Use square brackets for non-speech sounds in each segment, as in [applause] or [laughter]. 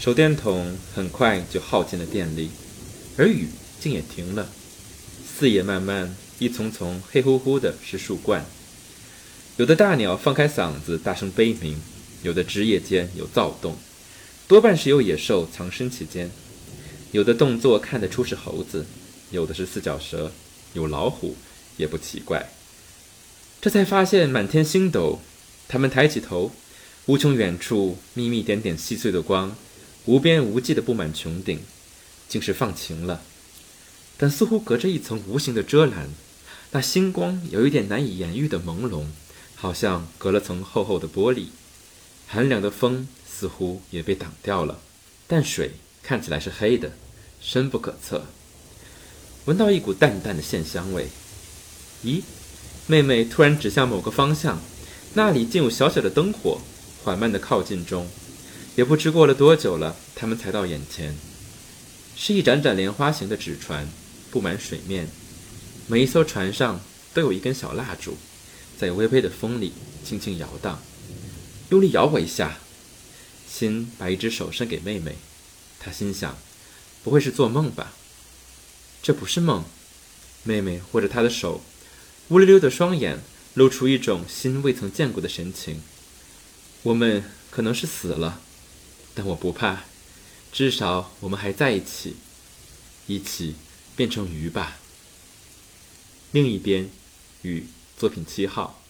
手电筒很快就耗尽了电力，而雨竟也停了。四野漫漫，一丛丛黑乎乎的是树冠。有的大鸟放开嗓子大声悲鸣，有的枝叶间有躁动，多半是有野兽藏身其间。有的动作看得出是猴子，有的是四脚蛇，有老虎也不奇怪。这才发现满天星斗，他们抬起头，无穷远处密密点点细碎的光，无边无际的布满穹顶，竟是放晴了。但似乎隔着一层无形的遮拦，那星光有一点难以言喻的朦胧，好像隔了层厚厚的玻璃。寒凉的风似乎也被挡掉了，但水看起来是黑的，深不可测。闻到一股淡淡的线香味。咦，妹妹突然指向某个方向，那里竟有小小的灯火，缓慢的靠近中。也不知过了多久了，他们才到眼前，是一盏盏莲花形的纸船。布满水面，每一艘船上都有一根小蜡烛，在微微的风里轻轻摇荡。用力摇我一下，心把一只手伸给妹妹。她心想：不会是做梦吧？这不是梦。妹妹握着她的手，乌溜溜的双眼露出一种心未曾见过的神情。我们可能是死了，但我不怕，至少我们还在一起，一起。变成鱼吧。另一边，雨作品七号。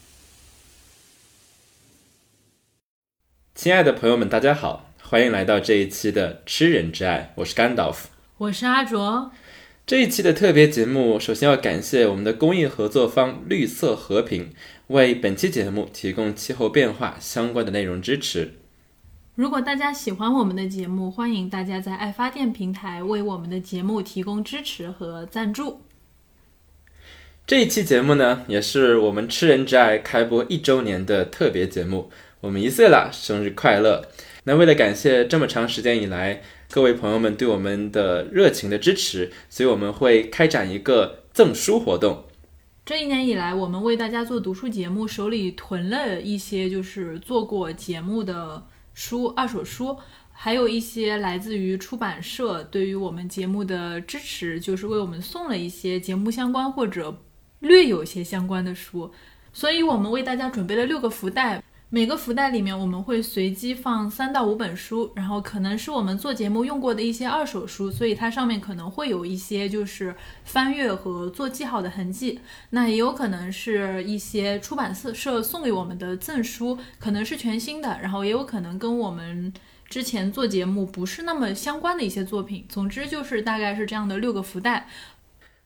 亲爱的朋友们，大家好，欢迎来到这一期的《吃人之爱》，我是甘道夫，我是阿卓。这一期的特别节目，首先要感谢我们的公益合作方绿色和平，为本期节目提供气候变化相关的内容支持。如果大家喜欢我们的节目，欢迎大家在爱发电平台为我们的节目提供支持和赞助。这一期节目呢，也是我们吃人之爱开播一周年的特别节目。我们一岁了，生日快乐！那为了感谢这么长时间以来各位朋友们对我们的热情的支持，所以我们会开展一个赠书活动。这一年以来，我们为大家做读书节目，手里囤了一些就是做过节目的。书二手书，还有一些来自于出版社对于我们节目的支持，就是为我们送了一些节目相关或者略有些相关的书，所以我们为大家准备了六个福袋。每个福袋里面我们会随机放三到五本书，然后可能是我们做节目用过的一些二手书，所以它上面可能会有一些就是翻阅和做记号的痕迹。那也有可能是一些出版社社送给我们的赠书，可能是全新的，然后也有可能跟我们之前做节目不是那么相关的一些作品。总之就是大概是这样的六个福袋，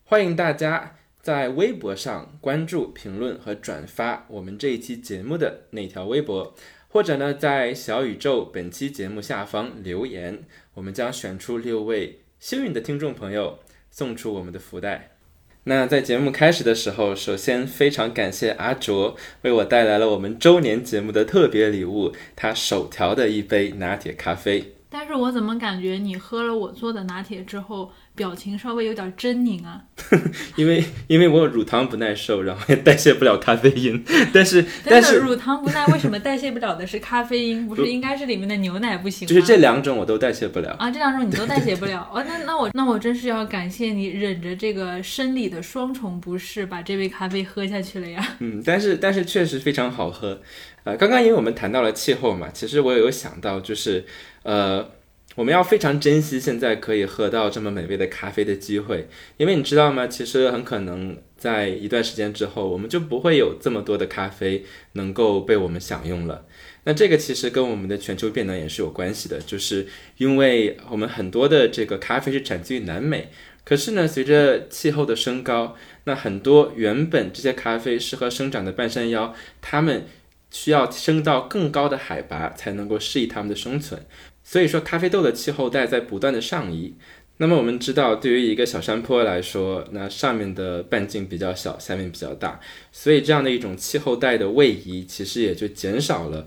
欢迎大家。在微博上关注、评论和转发我们这一期节目的那条微博，或者呢，在小宇宙本期节目下方留言，我们将选出六位幸运的听众朋友，送出我们的福袋。那在节目开始的时候，首先非常感谢阿卓为我带来了我们周年节目的特别礼物，他手调的一杯拿铁咖啡。但是我怎么感觉你喝了我做的拿铁之后？表情稍微有点狰狞啊，[laughs] 因为因为我乳糖不耐受，然后也代谢不了咖啡因。[laughs] 但是但是乳糖不耐为什么代谢不了的是咖啡因？不是应该是里面的牛奶不行吗？就是这两种我都代谢不了啊，这两种你都代谢不了哦。那那我那我真是要感谢你忍着这个生理的双重不适把这杯咖啡喝下去了呀。[laughs] 嗯，但是但是确实非常好喝。呃，刚刚因为我们谈到了气候嘛，其实我有想到就是呃。我们要非常珍惜现在可以喝到这么美味的咖啡的机会，因为你知道吗？其实很可能在一段时间之后，我们就不会有这么多的咖啡能够被我们享用了。那这个其实跟我们的全球变暖也是有关系的，就是因为我们很多的这个咖啡是产自于南美，可是呢，随着气候的升高，那很多原本这些咖啡适合生长的半山腰，它们需要升到更高的海拔才能够适宜它们的生存。所以说，咖啡豆的气候带在不断的上移。那么我们知道，对于一个小山坡来说，那上面的半径比较小，下面比较大，所以这样的一种气候带的位移，其实也就减少了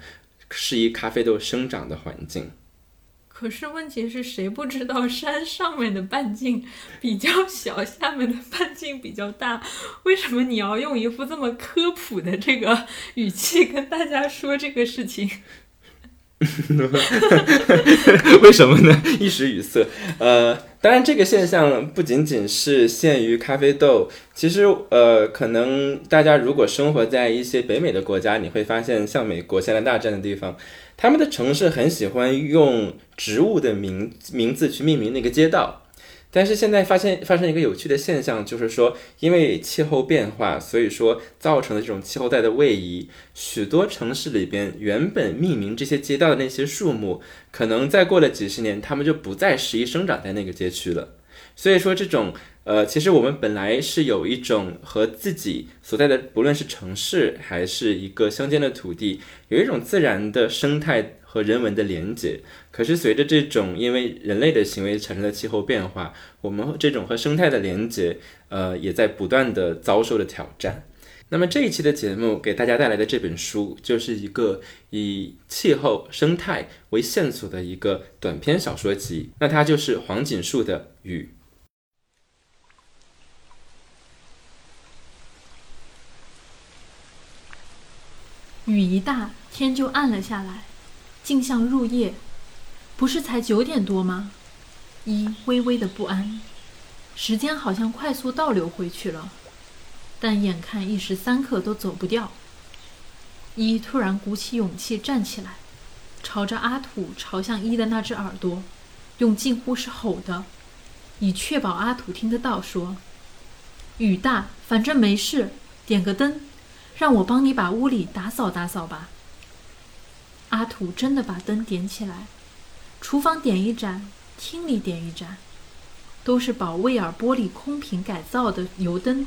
适宜咖啡豆生长的环境。可是问题是谁不知道山上面的半径比较小，下面的半径比较大？为什么你要用一副这么科普的这个语气跟大家说这个事情？[laughs] 为什么呢？一时语塞。呃，当然这个现象不仅仅是限于咖啡豆，其实呃，可能大家如果生活在一些北美的国家，你会发现，像美国、现在大战的地方，他们的城市很喜欢用植物的名名字去命名那个街道。但是现在发现发生一个有趣的现象，就是说，因为气候变化，所以说造成的这种气候带的位移，许多城市里边原本命名这些街道的那些树木，可能再过了几十年，它们就不再适宜生长在那个街区了。所以说，这种呃，其实我们本来是有一种和自己所在的，不论是城市还是一个乡间的土地，有一种自然的生态。和人文的连接，可是随着这种因为人类的行为产生的气候变化，我们这种和生态的连接，呃，也在不断的遭受着挑战。那么这一期的节目给大家带来的这本书，就是一个以气候生态为线索的一个短篇小说集，那它就是黄锦树的《雨》。雨一大，天就暗了下来。竟像入夜，不是才九点多吗？一微微的不安，时间好像快速倒流回去了，但眼看一时三刻都走不掉。一突然鼓起勇气站起来，朝着阿土朝向一的那只耳朵，用近乎是吼的，以确保阿土听得到，说：“雨大，反正没事，点个灯，让我帮你把屋里打扫打扫吧。”阿土真的把灯点起来，厨房点一盏，厅里点一盏，都是宝威尔玻璃空瓶改造的油灯，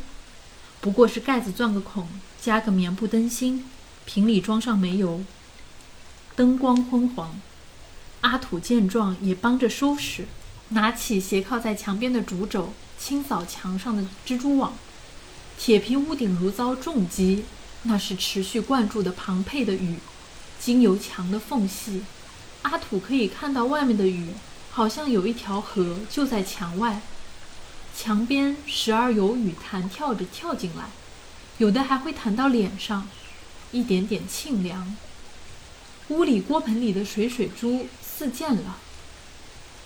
不过是盖子钻个孔，加个棉布灯芯，瓶里装上煤油，灯光昏黄。阿土见状也帮着收拾，拿起斜靠在墙边的竹帚，清扫墙上的蜘蛛网。铁皮屋顶如遭重击，那是持续灌注的庞沛的雨。经由墙的缝隙，阿土可以看到外面的雨，好像有一条河就在墙外。墙边时而有雨弹跳着跳进来，有的还会弹到脸上，一点点沁凉。屋里锅盆里的水水珠似溅了，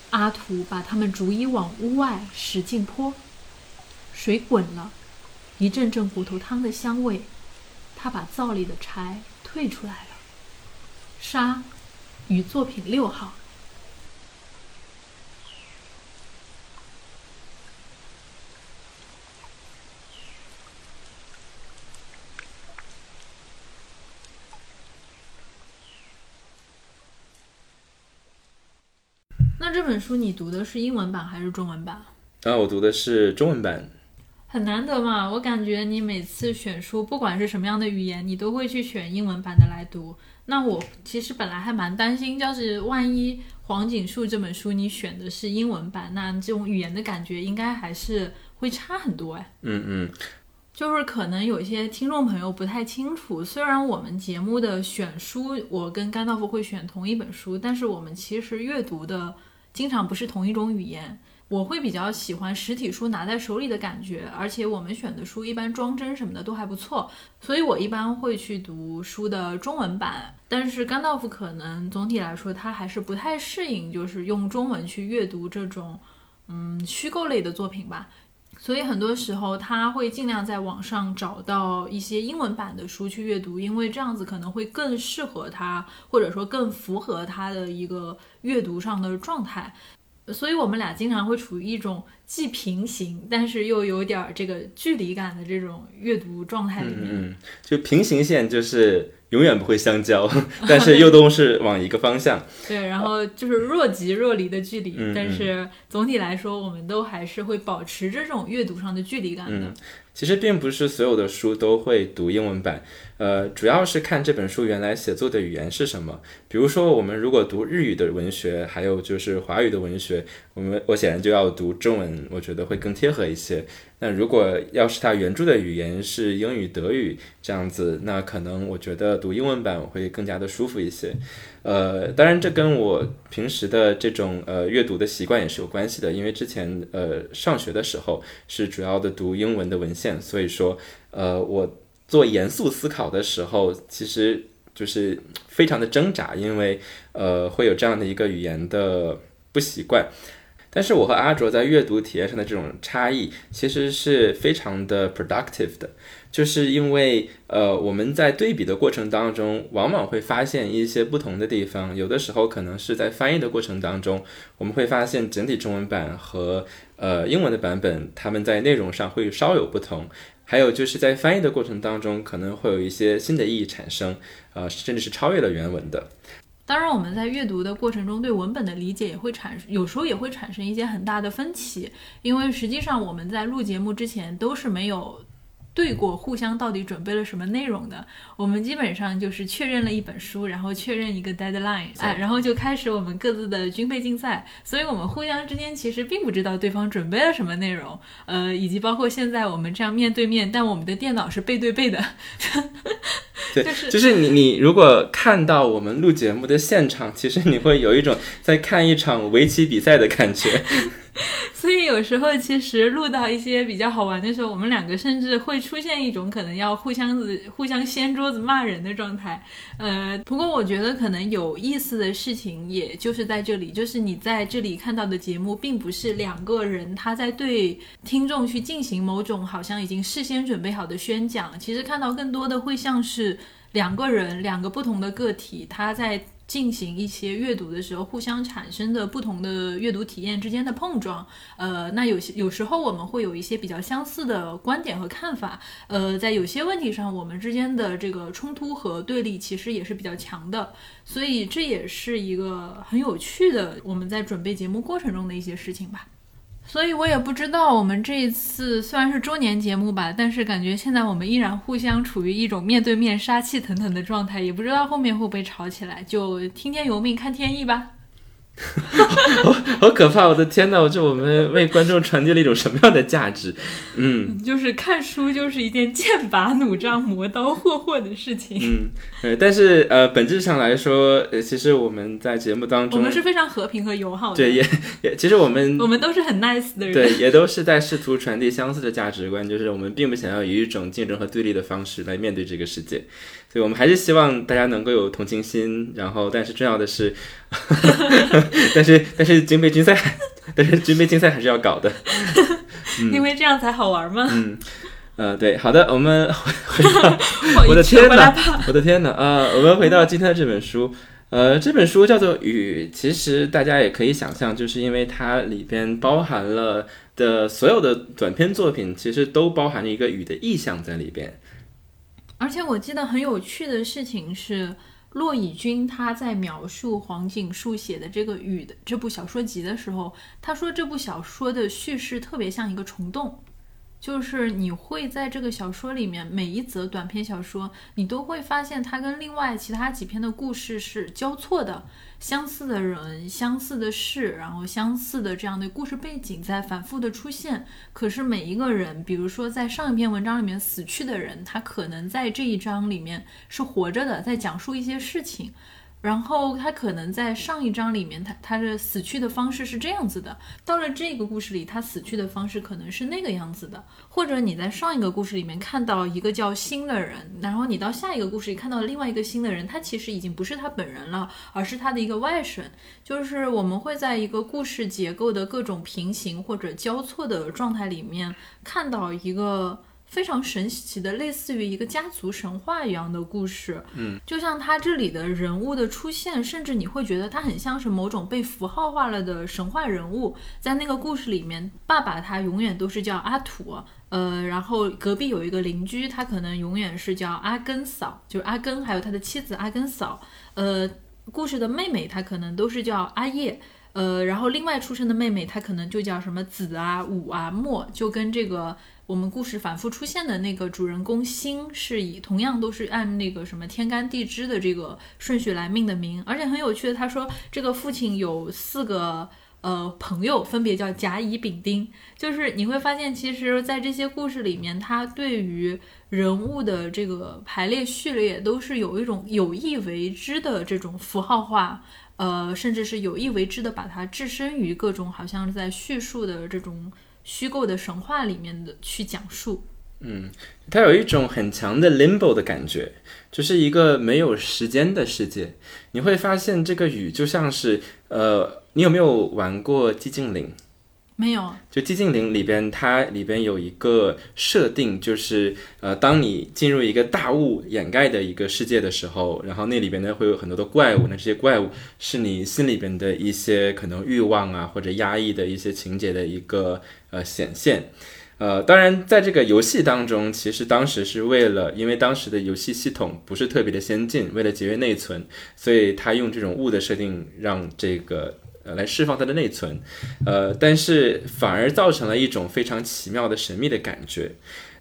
阿土把它们逐一往屋外使劲泼，水滚了，一阵阵骨头汤的香味。他把灶里的柴退出来了。沙与作品六号。那这本书你读的是英文版还是中文版？啊，我读的是中文版。很难得嘛，我感觉你每次选书，不管是什么样的语言，你都会去选英文版的来读。那我其实本来还蛮担心，就是万一黄锦树这本书你选的是英文版，那这种语言的感觉应该还是会差很多哎。嗯嗯，就是可能有一些听众朋友不太清楚，虽然我们节目的选书，我跟甘道夫会选同一本书，但是我们其实阅读的经常不是同一种语言。我会比较喜欢实体书拿在手里的感觉，而且我们选的书一般装帧什么的都还不错，所以我一般会去读书的中文版。但是甘道夫可能总体来说他还是不太适应，就是用中文去阅读这种嗯虚构类的作品吧。所以很多时候他会尽量在网上找到一些英文版的书去阅读，因为这样子可能会更适合他，或者说更符合他的一个阅读上的状态。所以，我们俩经常会处于一种既平行，但是又有点这个距离感的这种阅读状态里面。嗯，就平行线就是永远不会相交，[laughs] 但是又都是往一个方向。[laughs] 对，然后就是若即若离的距离，但是总体来说，我们都还是会保持这种阅读上的距离感的。其实并不是所有的书都会读英文版，呃，主要是看这本书原来写作的语言是什么。比如说，我们如果读日语的文学，还有就是华语的文学，我们我显然就要读中文，我觉得会更贴合一些。那如果要是它原著的语言是英语、德语这样子，那可能我觉得读英文版我会更加的舒服一些。呃，当然这跟我平时的这种呃阅读的习惯也是有关系的，因为之前呃上学的时候是主要的读英文的文献，所以说呃我做严肃思考的时候，其实就是非常的挣扎，因为呃会有这样的一个语言的不习惯。但是我和阿卓在阅读体验上的这种差异，其实是非常的 productive 的，就是因为呃我们在对比的过程当中，往往会发现一些不同的地方。有的时候可能是在翻译的过程当中，我们会发现整体中文版和呃英文的版本，他们在内容上会稍有不同。还有就是在翻译的过程当中，可能会有一些新的意义产生，呃，甚至是超越了原文的。当然，我们在阅读的过程中，对文本的理解也会产生，有时候也会产生一些很大的分歧，因为实际上我们在录节目之前都是没有。对过，互相到底准备了什么内容的？我们基本上就是确认了一本书，然后确认一个 deadline，哎，然后就开始我们各自的军备竞赛。所以，我们互相之间其实并不知道对方准备了什么内容，呃，以及包括现在我们这样面对面，但我们的电脑是背对背的。对，[laughs] 就是你，你如果看到我们录节目的现场，其实你会有一种在看一场围棋比赛的感觉。[laughs] [laughs] 所以有时候其实录到一些比较好玩的时候，我们两个甚至会出现一种可能要互相子、互相掀桌子骂人的状态。呃，不过我觉得可能有意思的事情也就是在这里，就是你在这里看到的节目，并不是两个人他在对听众去进行某种好像已经事先准备好的宣讲，其实看到更多的会像是两个人、两个不同的个体，他在。进行一些阅读的时候，互相产生的不同的阅读体验之间的碰撞，呃，那有些有时候我们会有一些比较相似的观点和看法，呃，在有些问题上，我们之间的这个冲突和对立其实也是比较强的，所以这也是一个很有趣的我们在准备节目过程中的一些事情吧。所以我也不知道，我们这一次虽然是周年节目吧，但是感觉现在我们依然互相处于一种面对面杀气腾腾的状态，也不知道后面会不会吵起来，就听天由命，看天意吧。[laughs] 好好可怕！我的天呐，我这我们为观众传递了一种什么样的价值？嗯，就是看书就是一件剑拔弩张、磨刀霍霍的事情。嗯，呃，但是呃，本质上来说，呃，其实我们在节目当中，我们是非常和平和友好的。对，也也，其实我们我们都是很 nice 的人。对，也都是在试图传递相似的价值观，就是我们并不想要以一种竞争和对立的方式来面对这个世界。对，我们还是希望大家能够有同情心，然后，但是重要的是，[laughs] 但是但是军备竞赛，[laughs] 但是军备竞赛还是要搞的，[laughs] 因为这样才好玩嘛。嗯，呃，对，好的，我们回到，我的天哪，我的天哪啊！我们回到今天的这本书，呃，这本书叫做《雨》，其实大家也可以想象，就是因为它里边包含了的所有的短篇作品，其实都包含了一个雨的意象在里边。而且我记得很有趣的事情是，骆以军他在描述黄锦树写的这个《雨》的这部小说集的时候，他说这部小说的叙事特别像一个虫洞。就是你会在这个小说里面，每一则短篇小说，你都会发现它跟另外其他几篇的故事是交错的，相似的人、相似的事，然后相似的这样的故事背景在反复的出现。可是每一个人，比如说在上一篇文章里面死去的人，他可能在这一章里面是活着的，在讲述一些事情。然后他可能在上一章里面，他他的死去的方式是这样子的，到了这个故事里，他死去的方式可能是那个样子的。或者你在上一个故事里面看到一个叫新的人，然后你到下一个故事里看到另外一个新的人，他其实已经不是他本人了，而是他的一个外甥。就是我们会在一个故事结构的各种平行或者交错的状态里面看到一个。非常神奇的，类似于一个家族神话一样的故事。嗯，就像他这里的人物的出现，甚至你会觉得他很像是某种被符号化了的神话人物。在那个故事里面，爸爸他永远都是叫阿土，呃，然后隔壁有一个邻居，他可能永远是叫阿根嫂，就是阿根，还有他的妻子阿根嫂。呃，故事的妹妹她可能都是叫阿叶，呃，然后另外出生的妹妹她可能就叫什么子啊、武啊、墨，就跟这个。我们故事反复出现的那个主人公星是以同样都是按那个什么天干地支的这个顺序来命的名，而且很有趣的，他说这个父亲有四个呃朋友，分别叫甲乙丙丁，就是你会发现，其实，在这些故事里面，他对于人物的这个排列序列都是有一种有意为之的这种符号化，呃，甚至是有意为之的把它置身于各种好像在叙述的这种。虚构的神话里面的去讲述，嗯它有一种很强的 limbo 的感觉，就是一个没有时间的世界。你会发现这个雨就像是，呃，你有没有玩过寂静岭？没有，就寂静岭里边，它里边有一个设定，就是呃，当你进入一个大雾掩盖的一个世界的时候，然后那里边呢会有很多的怪物，那这些怪物是你心里边的一些可能欲望啊或者压抑的一些情节的一个呃显现。呃，当然，在这个游戏当中，其实当时是为了，因为当时的游戏系统不是特别的先进，为了节约内存，所以他用这种雾的设定，让这个呃来释放它的内存，呃，但是反而造成了一种非常奇妙的神秘的感觉。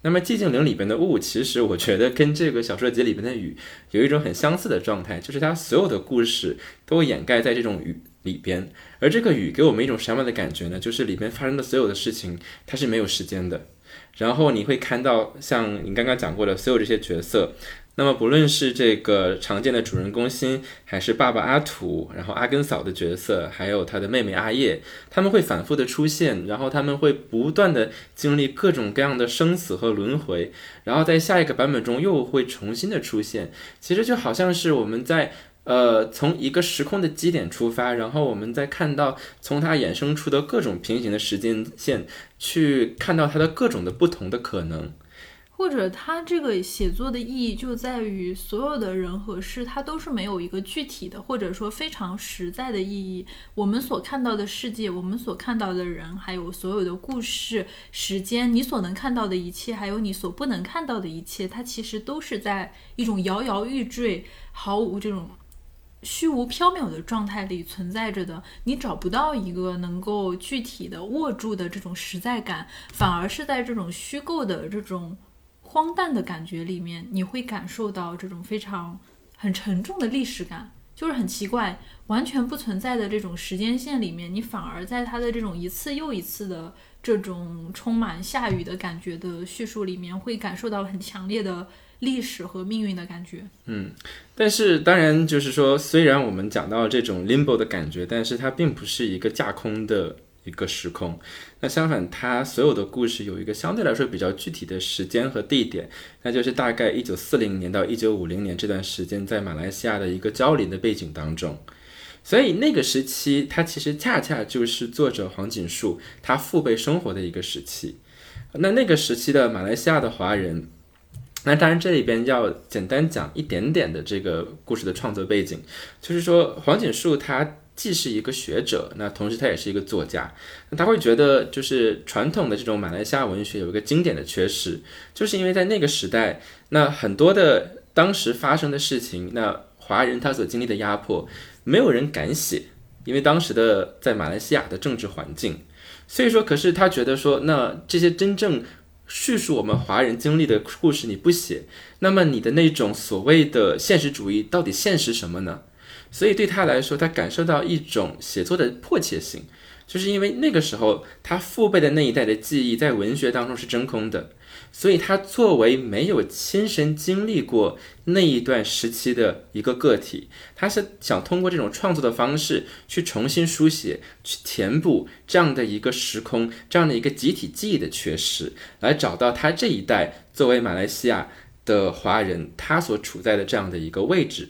那么寂静岭里边的雾，其实我觉得跟这个小说集里边的雨有一种很相似的状态，就是它所有的故事都掩盖在这种雨里边，而这个雨给我们一种什么样的感觉呢？就是里边发生的所有的事情，它是没有时间的。然后你会看到，像你刚刚讲过的所有这些角色，那么不论是这个常见的主人公心，还是爸爸阿土，然后阿根嫂的角色，还有他的妹妹阿叶，他们会反复的出现，然后他们会不断的经历各种各样的生死和轮回，然后在下一个版本中又会重新的出现。其实就好像是我们在。呃，从一个时空的基点出发，然后我们再看到从它衍生出的各种平行的时间线，去看到它的各种的不同的可能。或者他这个写作的意义就在于，所有的人和事，它都是没有一个具体的，或者说非常实在的意义。我们所看到的世界，我们所看到的人，还有所有的故事、时间，你所能看到的一切，还有你所不能看到的一切，它其实都是在一种摇摇欲坠、毫无这种。虚无缥缈的状态里存在着的，你找不到一个能够具体的握住的这种实在感，反而是在这种虚构的这种荒诞的感觉里面，你会感受到这种非常很沉重的历史感，就是很奇怪，完全不存在的这种时间线里面，你反而在它的这种一次又一次的这种充满下雨的感觉的叙述里面，会感受到很强烈的。历史和命运的感觉，嗯，但是当然就是说，虽然我们讲到这种 limbo 的感觉，但是它并不是一个架空的一个时空。那相反，它所有的故事有一个相对来说比较具体的时间和地点，那就是大概一九四零年到一九五零年这段时间，在马来西亚的一个交林的背景当中。所以那个时期，它其实恰恰就是作者黄锦树他父辈生活的一个时期。那那个时期的马来西亚的华人。那当然，这里边要简单讲一点点的这个故事的创作背景，就是说黄锦树他既是一个学者，那同时他也是一个作家。那他会觉得，就是传统的这种马来西亚文学有一个经典的缺失，就是因为在那个时代，那很多的当时发生的事情，那华人他所经历的压迫，没有人敢写，因为当时的在马来西亚的政治环境，所以说，可是他觉得说，那这些真正。叙述我们华人经历的故事，你不写，那么你的那种所谓的现实主义到底现实什么呢？所以对他来说，他感受到一种写作的迫切性，就是因为那个时候他父辈的那一代的记忆在文学当中是真空的。所以，他作为没有亲身经历过那一段时期的一个个体，他是想通过这种创作的方式去重新书写、去填补这样的一个时空、这样的一个集体记忆的缺失，来找到他这一代作为马来西亚的华人他所处在的这样的一个位置。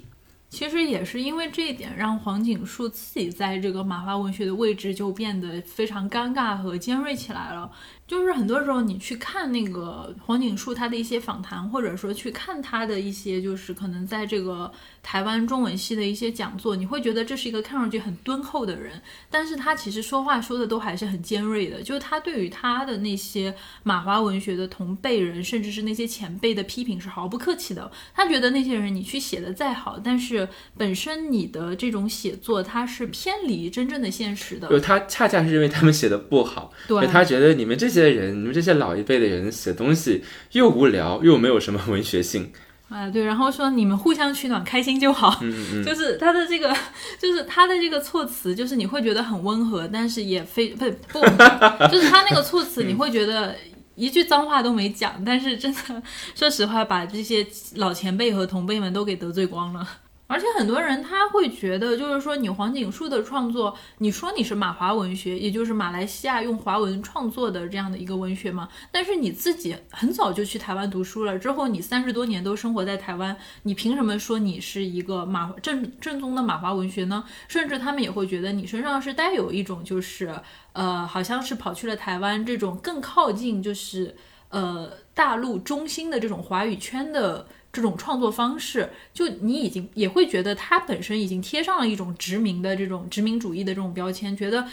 其实也是因为这一点，让黄景树自己在这个马华文学的位置就变得非常尴尬和尖锐起来了。就是很多时候，你去看那个黄景树他的一些访谈，或者说去看他的一些，就是可能在这个台湾中文系的一些讲座，你会觉得这是一个看上去很敦厚的人，但是他其实说话说的都还是很尖锐的。就是他对于他的那些马华文学的同辈人，甚至是那些前辈的批评是毫不客气的。他觉得那些人你去写的再好，但是本身你的这种写作，它是偏离真正的现实的。就他恰恰是因为他们写的不好，对他觉得你们这。这些人，你们这些老一辈的人写东西又无聊又没有什么文学性，啊，对，然后说你们互相取暖，开心就好，嗯嗯，[laughs] 就是他的这个，就是他的这个措辞，就是你会觉得很温和，但是也非不不，[laughs] 就是他那个措辞，你会觉得一句脏话都没讲，但是真的，说实话，把这些老前辈和同辈们都给得罪光了。而且很多人他会觉得，就是说你黄锦树的创作，你说你是马华文学，也就是马来西亚用华文创作的这样的一个文学嘛。但是你自己很早就去台湾读书了，之后你三十多年都生活在台湾，你凭什么说你是一个马正正宗的马华文学呢？甚至他们也会觉得你身上是带有一种就是呃，好像是跑去了台湾这种更靠近就是呃大陆中心的这种华语圈的。这种创作方式，就你已经也会觉得它本身已经贴上了一种殖民的这种殖民主义的这种标签，觉得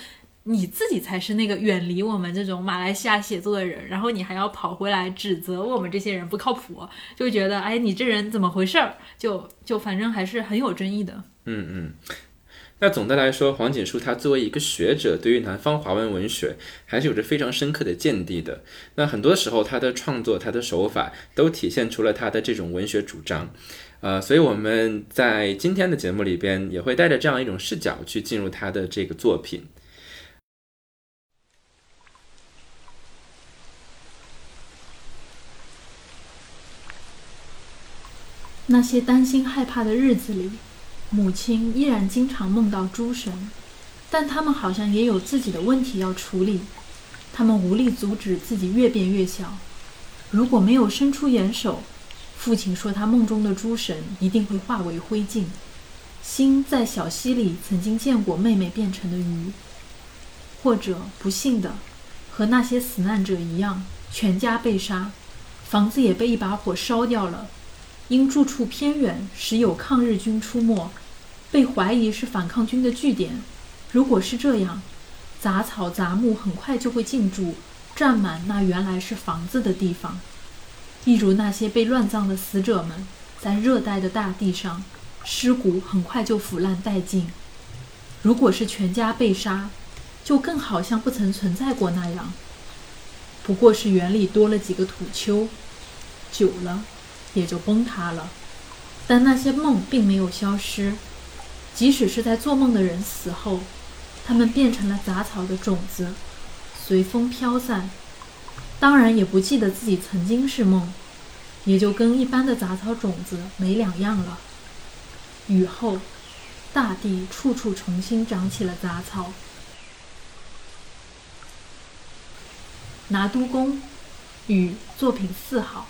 你自己才是那个远离我们这种马来西亚写作的人，然后你还要跑回来指责我们这些人不靠谱，就觉得哎，你这人怎么回事儿？就就反正还是很有争议的。嗯嗯。那总的来说，黄锦树他作为一个学者，对于南方华文文学还是有着非常深刻的见地的。那很多时候，他的创作、他的手法都体现出了他的这种文学主张。呃，所以我们在今天的节目里边，也会带着这样一种视角去进入他的这个作品。那些担心害怕的日子里。母亲依然经常梦到诸神，但他们好像也有自己的问题要处理。他们无力阻止自己越变越小。如果没有伸出援手，父亲说他梦中的诸神一定会化为灰烬。心在小溪里曾经见过妹妹变成的鱼，或者不幸的和那些死难者一样，全家被杀，房子也被一把火烧掉了。因住处偏远，时有抗日军出没。被怀疑是反抗军的据点，如果是这样，杂草杂木很快就会进驻，占满那原来是房子的地方。一如那些被乱葬的死者们，在热带的大地上，尸骨很快就腐烂殆尽。如果是全家被杀，就更好像不曾存在过那样。不过是园里多了几个土丘，久了也就崩塌了。但那些梦并没有消失。即使是在做梦的人死后，他们变成了杂草的种子，随风飘散。当然也不记得自己曾经是梦，也就跟一般的杂草种子没两样了。雨后，大地处处重新长起了杂草。拿督公，雨作品四号。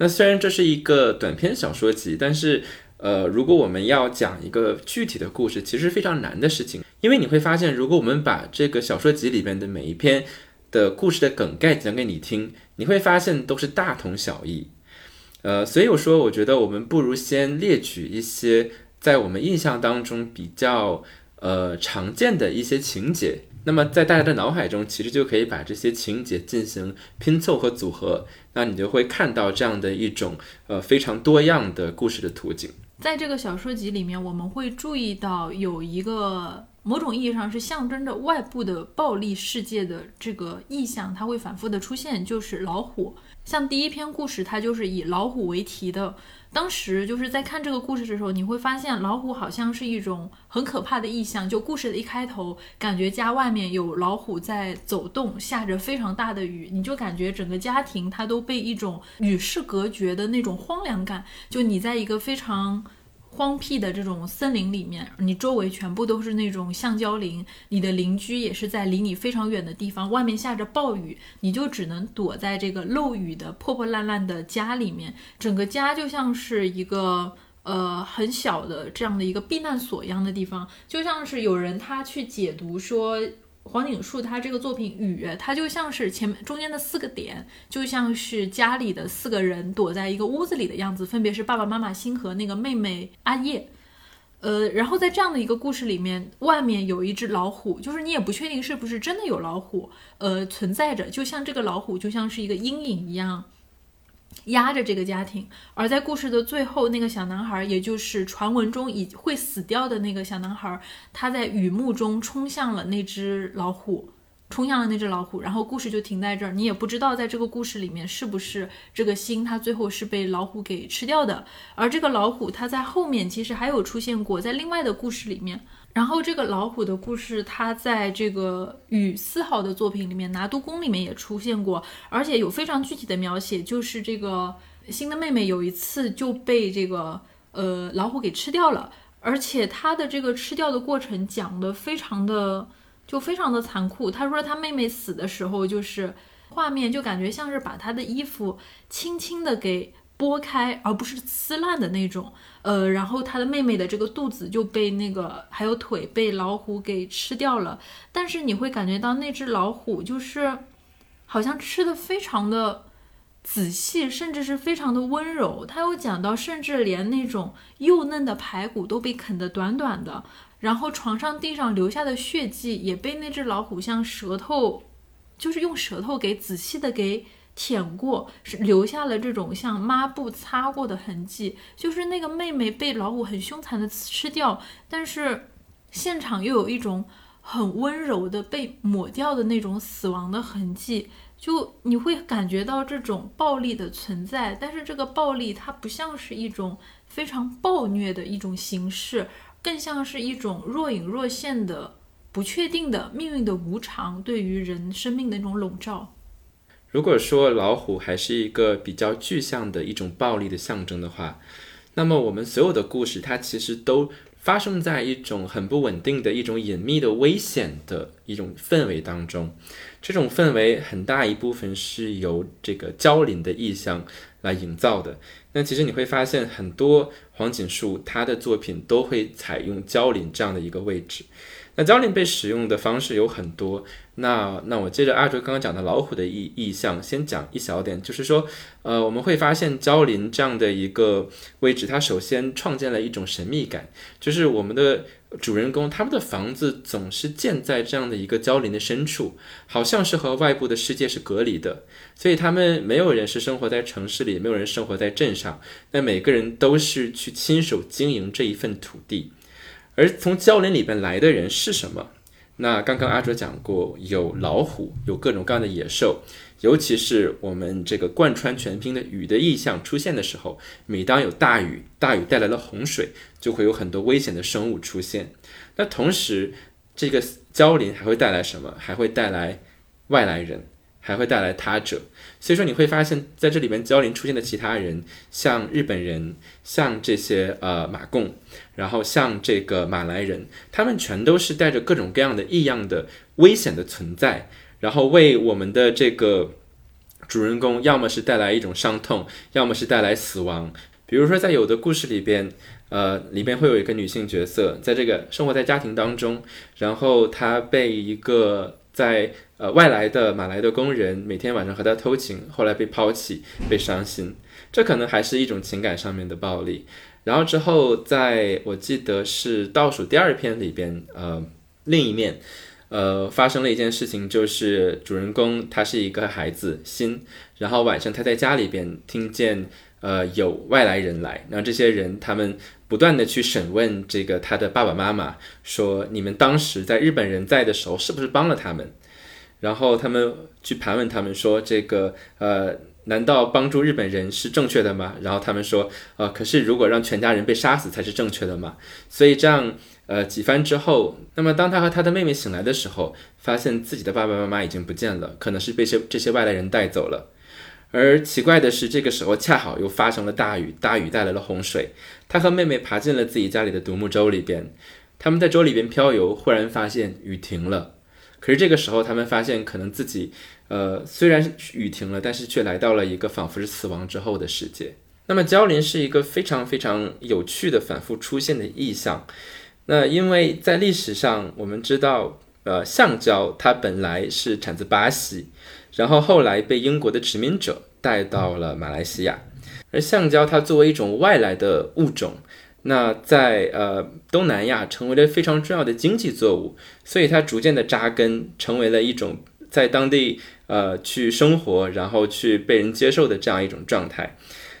那虽然这是一个短篇小说集，但是，呃，如果我们要讲一个具体的故事，其实非常难的事情。因为你会发现，如果我们把这个小说集里边的每一篇的故事的梗概讲给你听，你会发现都是大同小异。呃，所以我说，我觉得我们不如先列举一些在我们印象当中比较呃常见的一些情节。那么在大家的脑海中，其实就可以把这些情节进行拼凑和组合，那你就会看到这样的一种呃非常多样的故事的图景。在这个小说集里面，我们会注意到有一个某种意义上是象征着外部的暴力世界的这个意象，它会反复的出现，就是老虎。像第一篇故事，它就是以老虎为题的。当时就是在看这个故事的时候，你会发现老虎好像是一种很可怕的意象。就故事的一开头，感觉家外面有老虎在走动，下着非常大的雨，你就感觉整个家庭它都被一种与世隔绝的那种荒凉感。就你在一个非常。荒僻的这种森林里面，你周围全部都是那种橡胶林，你的邻居也是在离你非常远的地方，外面下着暴雨，你就只能躲在这个漏雨的破破烂烂的家里面，整个家就像是一个呃很小的这样的一个避难所一样的地方，就像是有人他去解读说。黄景树他这个作品《雨》，它就像是前面中间的四个点，就像是家里的四个人躲在一个屋子里的样子，分别是爸爸妈妈星河那个妹妹阿叶。呃，然后在这样的一个故事里面，外面有一只老虎，就是你也不确定是不是真的有老虎，呃，存在着，就像这个老虎就像是一个阴影一样。压着这个家庭，而在故事的最后，那个小男孩，也就是传闻中已会死掉的那个小男孩，他在雨幕中冲向了那只老虎，冲向了那只老虎，然后故事就停在这儿，你也不知道在这个故事里面是不是这个星它最后是被老虎给吃掉的，而这个老虎它在后面其实还有出现过，在另外的故事里面。然后这个老虎的故事，它在这个雨四号的作品里面，拿督宫里面也出现过，而且有非常具体的描写，就是这个新的妹妹有一次就被这个呃老虎给吃掉了，而且它的这个吃掉的过程讲的非常的就非常的残酷。他说他妹妹死的时候，就是画面就感觉像是把她的衣服轻轻的给。剥开，而不是撕烂的那种，呃，然后他的妹妹的这个肚子就被那个还有腿被老虎给吃掉了，但是你会感觉到那只老虎就是好像吃的非常的仔细，甚至是非常的温柔。他有讲到，甚至连那种幼嫩的排骨都被啃得短短的，然后床上地上留下的血迹也被那只老虎像舌头，就是用舌头给仔细的给。舔过是留下了这种像抹布擦过的痕迹，就是那个妹妹被老虎很凶残的吃掉，但是现场又有一种很温柔的被抹掉的那种死亡的痕迹，就你会感觉到这种暴力的存在，但是这个暴力它不像是一种非常暴虐的一种形式，更像是一种若隐若现的不确定的命运的无常对于人生命的那种笼罩。如果说老虎还是一个比较具象的一种暴力的象征的话，那么我们所有的故事，它其实都发生在一种很不稳定的一种隐秘的危险的一种氛围当中。这种氛围很大一部分是由这个焦林的意象来营造的。那其实你会发现，很多黄锦树他的作品都会采用焦林这样的一个位置。那焦林被使用的方式有很多。那那我接着阿卓刚刚讲的老虎的意意象，先讲一小点，就是说，呃，我们会发现焦林这样的一个位置，它首先创建了一种神秘感，就是我们的主人公他们的房子总是建在这样的一个焦林的深处，好像是和外部的世界是隔离的，所以他们没有人是生活在城市里，没有人生活在镇上，那每个人都是去亲手经营这一份土地，而从焦林里边来的人是什么？那刚刚阿卓讲过，有老虎，有各种各样的野兽，尤其是我们这个贯穿全篇的雨的意象出现的时候，每当有大雨，大雨带来了洪水，就会有很多危险的生物出现。那同时，这个交林还会带来什么？还会带来外来人。还会带来他者，所以说你会发现在这里边交林出现的其他人，像日本人，像这些呃马贡，然后像这个马来人，他们全都是带着各种各样的异样的危险的存在，然后为我们的这个主人公，要么是带来一种伤痛，要么是带来死亡。比如说在有的故事里边，呃，里边会有一个女性角色，在这个生活在家庭当中，然后她被一个在呃，外来的马来的工人每天晚上和他偷情，后来被抛弃，被伤心，这可能还是一种情感上面的暴力。然后之后，在我记得是倒数第二篇里边，呃，另一面，呃，发生了一件事情，就是主人公他是一个孩子心，然后晚上他在家里边听见呃有外来人来，然后这些人他们不断的去审问这个他的爸爸妈妈，说你们当时在日本人在的时候是不是帮了他们？然后他们去盘问他们说：“这个呃，难道帮助日本人是正确的吗？”然后他们说：“呃，可是如果让全家人被杀死才是正确的嘛。”所以这样呃几番之后，那么当他和他的妹妹醒来的时候，发现自己的爸爸妈妈已经不见了，可能是被这这些外来人带走了。而奇怪的是，这个时候恰好又发生了大雨，大雨带来了洪水。他和妹妹爬进了自己家里的独木舟里边，他们在舟里边漂游，忽然发现雨停了。可是这个时候，他们发现可能自己，呃，虽然雨停了，但是却来到了一个仿佛是死亡之后的世界。那么，焦林是一个非常非常有趣的反复出现的意象。那因为在历史上，我们知道，呃，橡胶它本来是产自巴西，然后后来被英国的殖民者带到了马来西亚，而橡胶它作为一种外来的物种。那在呃东南亚成为了非常重要的经济作物，所以它逐渐的扎根，成为了一种在当地呃去生活，然后去被人接受的这样一种状态。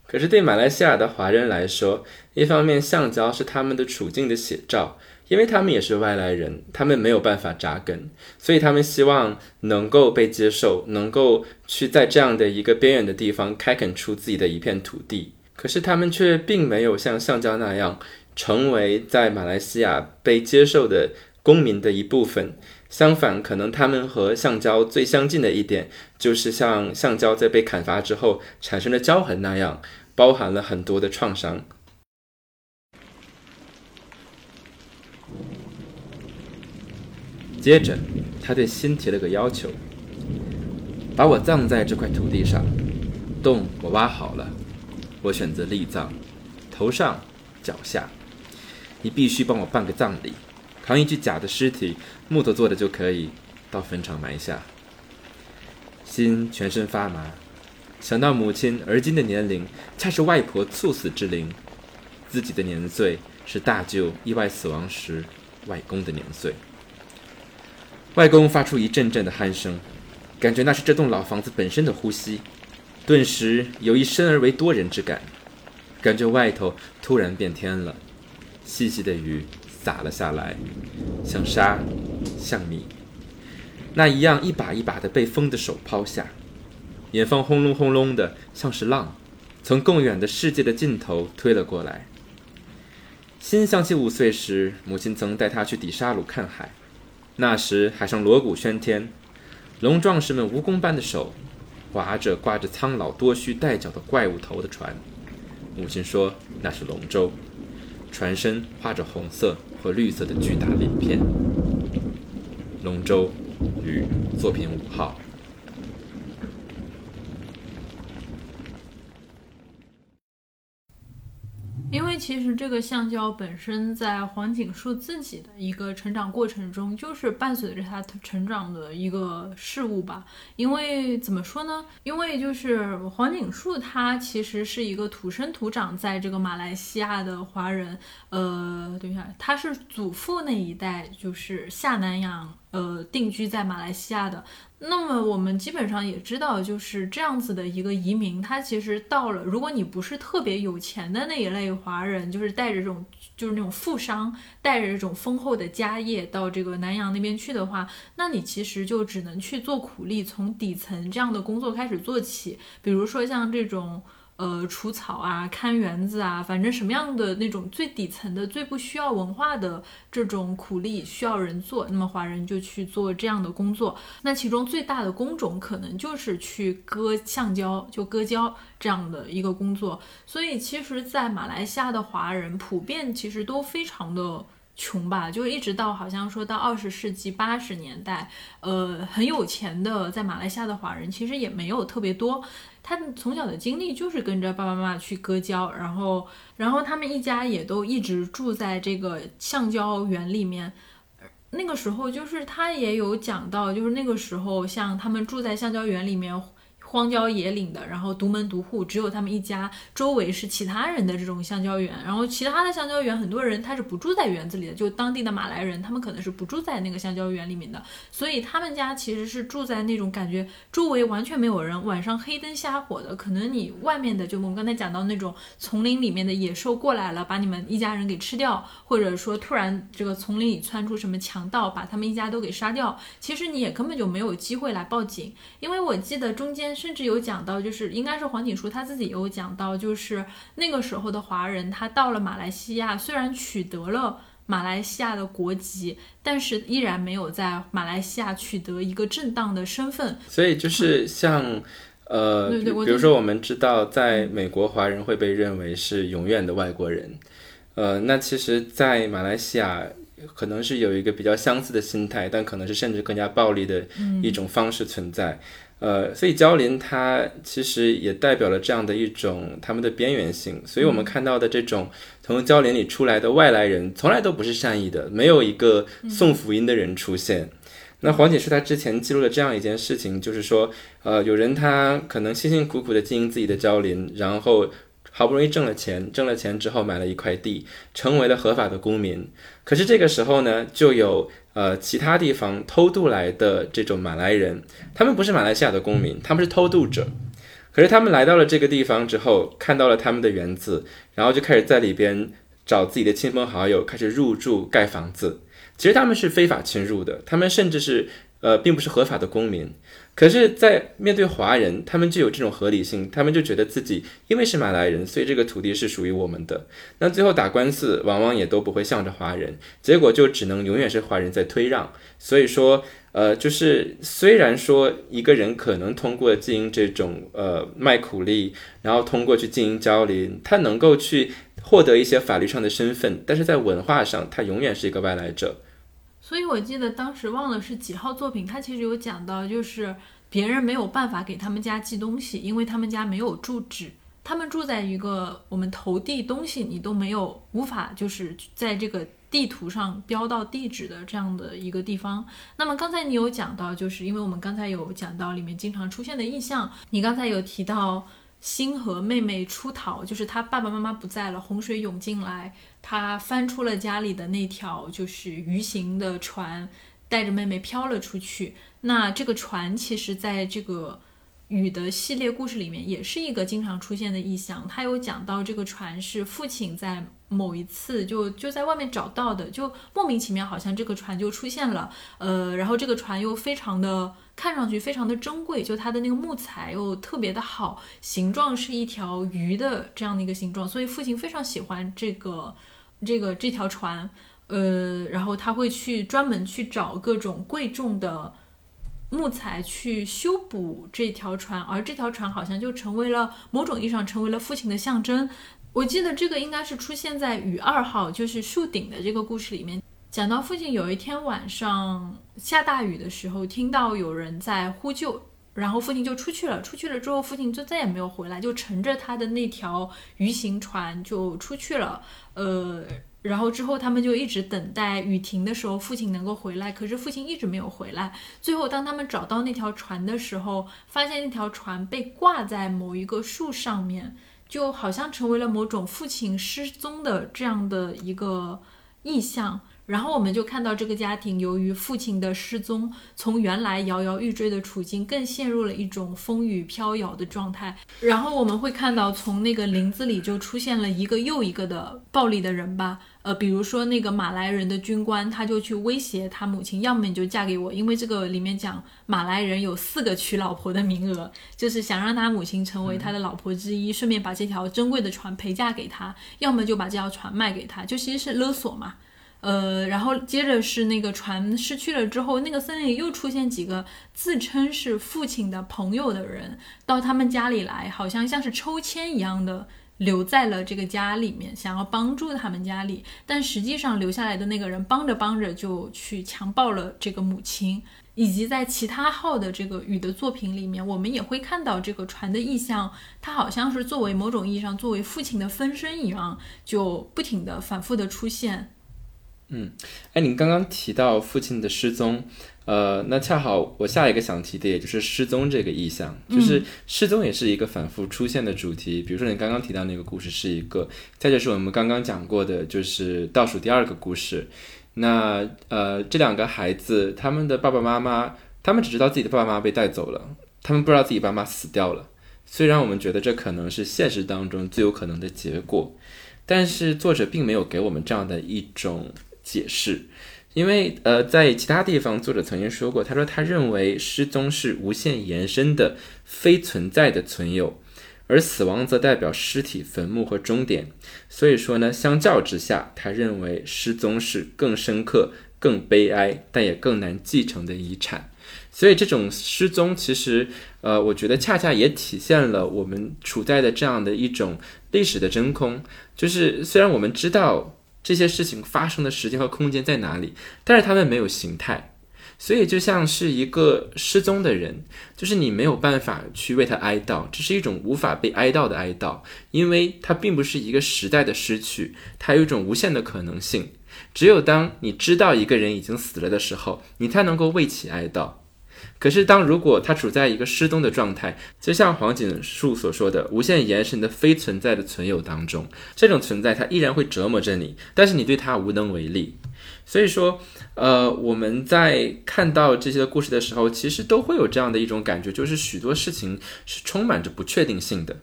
可是对马来西亚的华人来说，一方面橡胶是他们的处境的写照，因为他们也是外来人，他们没有办法扎根，所以他们希望能够被接受，能够去在这样的一个边远的地方开垦出自己的一片土地。可是他们却并没有像橡胶那样成为在马来西亚被接受的公民的一部分。相反，可能他们和橡胶最相近的一点，就是像橡胶在被砍伐之后产生的胶痕那样。包含了很多的创伤。接着，他对心提了个要求：把我葬在这块土地上，洞我挖好了，我选择立葬，头上、脚下，你必须帮我办个葬礼，扛一具假的尸体，木头做的就可以，到坟场埋下。心全身发麻。想到母亲而今的年龄，恰是外婆猝死之龄；自己的年岁是大舅意外死亡时外公的年岁。外公发出一阵阵的鼾声，感觉那是这栋老房子本身的呼吸，顿时有一生而为多人之感。感觉外头突然变天了，细细的雨洒了下来，像沙，像米，那一样一把一把的被风的手抛下。远方轰隆轰隆的，像是浪，从更远的世界的尽头推了过来。心想起五岁时，母亲曾带他去底沙鲁看海，那时海上锣鼓喧天，龙壮士们蜈蚣般的手，划着挂着苍老多须带角的怪物头的船。母亲说那是龙舟，船身画着红色和绿色的巨大鳞片。龙舟，与作品五号。因为其实这个橡胶本身在黄景树自己的一个成长过程中，就是伴随着他成长的一个事物吧。因为怎么说呢？因为就是黄景树他其实是一个土生土长在这个马来西亚的华人。呃，等一下，他是祖父那一代就是下南洋。呃，定居在马来西亚的，那么我们基本上也知道，就是这样子的一个移民，他其实到了，如果你不是特别有钱的那一类华人，就是带着这种，就是那种富商，带着这种丰厚的家业到这个南洋那边去的话，那你其实就只能去做苦力，从底层这样的工作开始做起，比如说像这种。呃，除草啊，看园子啊，反正什么样的那种最底层的、最不需要文化的这种苦力需要人做，那么华人就去做这样的工作。那其中最大的工种可能就是去割橡胶，就割胶这样的一个工作。所以，其实，在马来西亚的华人普遍其实都非常的。穷吧，就一直到好像说到二十世纪八十年代，呃，很有钱的在马来西亚的华人其实也没有特别多。他从小的经历就是跟着爸爸妈妈去割胶，然后，然后他们一家也都一直住在这个橡胶园里面。那个时候就是他也有讲到，就是那个时候像他们住在橡胶园里面。荒郊野岭的，然后独门独户，只有他们一家，周围是其他人的这种橡胶园。然后其他的橡胶园，很多人他是不住在园子里的，就当地的马来人，他们可能是不住在那个橡胶园里面的。所以他们家其实是住在那种感觉周围完全没有人，晚上黑灯瞎火的。可能你外面的，就我们刚才讲到那种丛林里面的野兽过来了，把你们一家人给吃掉，或者说突然这个丛林里窜出什么强盗，把他们一家都给杀掉。其实你也根本就没有机会来报警，因为我记得中间。甚至有讲到，就是应该是黄景书他自己有讲到，就是那个时候的华人，他到了马来西亚，虽然取得了马来西亚的国籍，但是依然没有在马来西亚取得一个正当的身份。所以就是像，呃，比如说我们知道，在美国华人会被认为是永远的外国人，呃，那其实，在马来西亚可能是有一个比较相似的心态，但可能是甚至更加暴力的一种方式存在。呃，所以胶林它其实也代表了这样的一种他们的边缘性，所以我们看到的这种从胶林里出来的外来人，从来都不是善意的，没有一个送福音的人出现。那黄姐是她之前记录了这样一件事情，就是说，呃，有人他可能辛辛苦苦的经营自己的胶林，然后好不容易挣了钱，挣了钱之后买了一块地，成为了合法的公民，可是这个时候呢，就有。呃，其他地方偷渡来的这种马来人，他们不是马来西亚的公民，他们是偷渡者。可是他们来到了这个地方之后，看到了他们的园子，然后就开始在里边找自己的亲朋好友，开始入住盖房子。其实他们是非法侵入的，他们甚至是呃，并不是合法的公民。可是，在面对华人，他们就有这种合理性，他们就觉得自己因为是马来人，所以这个土地是属于我们的。那最后打官司，往往也都不会向着华人，结果就只能永远是华人在推让。所以说，呃，就是虽然说一个人可能通过经营这种呃卖苦力，然后通过去经营交林，他能够去获得一些法律上的身份，但是在文化上，他永远是一个外来者。所以我记得当时忘了是几号作品，他其实有讲到，就是别人没有办法给他们家寄东西，因为他们家没有住址，他们住在一个我们投递东西你都没有无法就是在这个地图上标到地址的这样的一个地方。那么刚才你有讲到，就是因为我们刚才有讲到里面经常出现的意象，你刚才有提到。星和妹妹出逃，就是他爸爸妈妈不在了，洪水涌进来，他翻出了家里的那条就是鱼形的船，带着妹妹飘了出去。那这个船其实在这个。雨的系列故事里面也是一个经常出现的意象。他有讲到这个船是父亲在某一次就就在外面找到的，就莫名其妙好像这个船就出现了。呃，然后这个船又非常的看上去非常的珍贵，就它的那个木材又特别的好，形状是一条鱼的这样的一个形状，所以父亲非常喜欢这个这个这条船。呃，然后他会去专门去找各种贵重的。木材去修补这条船，而这条船好像就成为了某种意义上成为了父亲的象征。我记得这个应该是出现在雨二号，就是树顶的这个故事里面，讲到父亲有一天晚上下大雨的时候，听到有人在呼救，然后父亲就出去了。出去了之后，父亲就再也没有回来，就乘着他的那条鱼形船就出去了。呃。然后之后，他们就一直等待雨停的时候，父亲能够回来。可是父亲一直没有回来。最后，当他们找到那条船的时候，发现那条船被挂在某一个树上面，就好像成为了某种父亲失踪的这样的一个意象。然后我们就看到这个家庭由于父亲的失踪，从原来摇摇欲坠的处境，更陷入了一种风雨飘摇的状态。然后我们会看到，从那个林子里就出现了一个又一个的暴力的人吧。呃，比如说那个马来人的军官，他就去威胁他母亲，要么你就嫁给我，因为这个里面讲马来人有四个娶老婆的名额，就是想让他母亲成为他的老婆之一，顺便把这条珍贵的船陪嫁给他，要么就把这条船卖给他，就其实是勒索嘛。呃，然后接着是那个船失去了之后，那个森林里又出现几个自称是父亲的朋友的人，到他们家里来，好像像是抽签一样的留在了这个家里面，想要帮助他们家里，但实际上留下来的那个人帮着帮着就去强暴了这个母亲，以及在其他号的这个雨的作品里面，我们也会看到这个船的意象，它好像是作为某种意义上作为父亲的分身一样，就不停的反复的出现。嗯，哎，你刚刚提到父亲的失踪，呃，那恰好我下一个想提的也就是失踪这个意象，就是失踪也是一个反复出现的主题。比如说你刚刚提到那个故事是一个，再就是我们刚刚讲过的，就是倒数第二个故事。那呃，这两个孩子他们的爸爸妈妈，他们只知道自己的爸爸妈妈被带走了，他们不知道自己爸妈死掉了。虽然我们觉得这可能是现实当中最有可能的结果，但是作者并没有给我们这样的一种。解释，因为呃，在其他地方，作者曾经说过，他说他认为失踪是无限延伸的非存在的存有，而死亡则代表尸体、坟墓和终点。所以说呢，相较之下，他认为失踪是更深刻、更悲哀，但也更难继承的遗产。所以这种失踪，其实呃，我觉得恰恰也体现了我们处在的这样的一种历史的真空，就是虽然我们知道。这些事情发生的时间和空间在哪里？但是他们没有形态，所以就像是一个失踪的人，就是你没有办法去为他哀悼，这是一种无法被哀悼的哀悼，因为它并不是一个时代的失去，它有一种无限的可能性。只有当你知道一个人已经死了的时候，你才能够为其哀悼。可是，当如果他处在一个失踪的状态，就像黄锦树所说的，无限延伸的非存在的存有当中，这种存在它依然会折磨着你，但是你对它无能为力。所以说，呃，我们在看到这些故事的时候，其实都会有这样的一种感觉，就是许多事情是充满着不确定性的，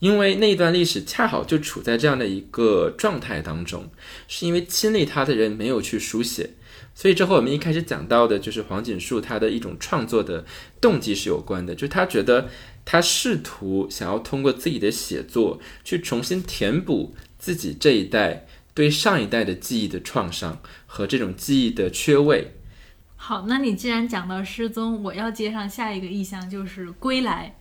因为那一段历史恰好就处在这样的一个状态当中，是因为亲历他的人没有去书写。所以，这和我们一开始讲到的，就是黄锦树他的一种创作的动机是有关的。就是他觉得他试图想要通过自己的写作去重新填补自己这一代对上一代的记忆的创伤和这种记忆的缺位。好，那你既然讲到失踪，我要接上下一个意象，就是归来。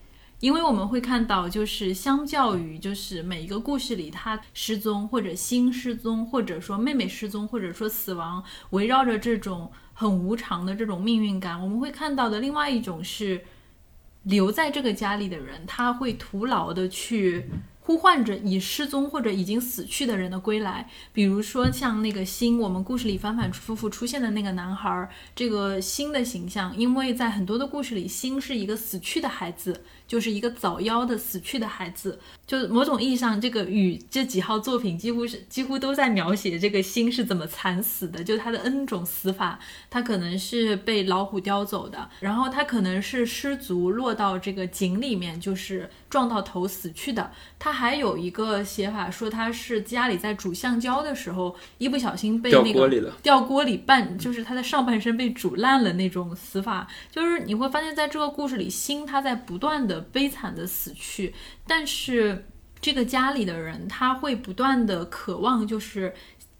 因为我们会看到，就是相较于就是每一个故事里他失踪或者新失踪，或者说妹妹失踪，或者说死亡，围绕着这种很无常的这种命运感，我们会看到的另外一种是留在这个家里的人，他会徒劳的去。呼唤着已失踪或者已经死去的人的归来，比如说像那个新，我们故事里反反复复出现的那个男孩，这个新的形象，因为在很多的故事里，新是一个死去的孩子，就是一个早夭的死去的孩子。就某种意义上，这个雨这几号作品几乎是几乎都在描写这个心是怎么惨死的，就他的 N 种死法，他可能是被老虎叼走的，然后他可能是失足落到这个井里面，就是撞到头死去的。他还有一个写法说他是家里在煮橡胶的时候，一不小心被那个掉锅里半，就是他的上半身被煮烂了那种死法。就是你会发现在这个故事里，心他在不断的悲惨的死去。但是这个家里的人，他会不断的渴望，就是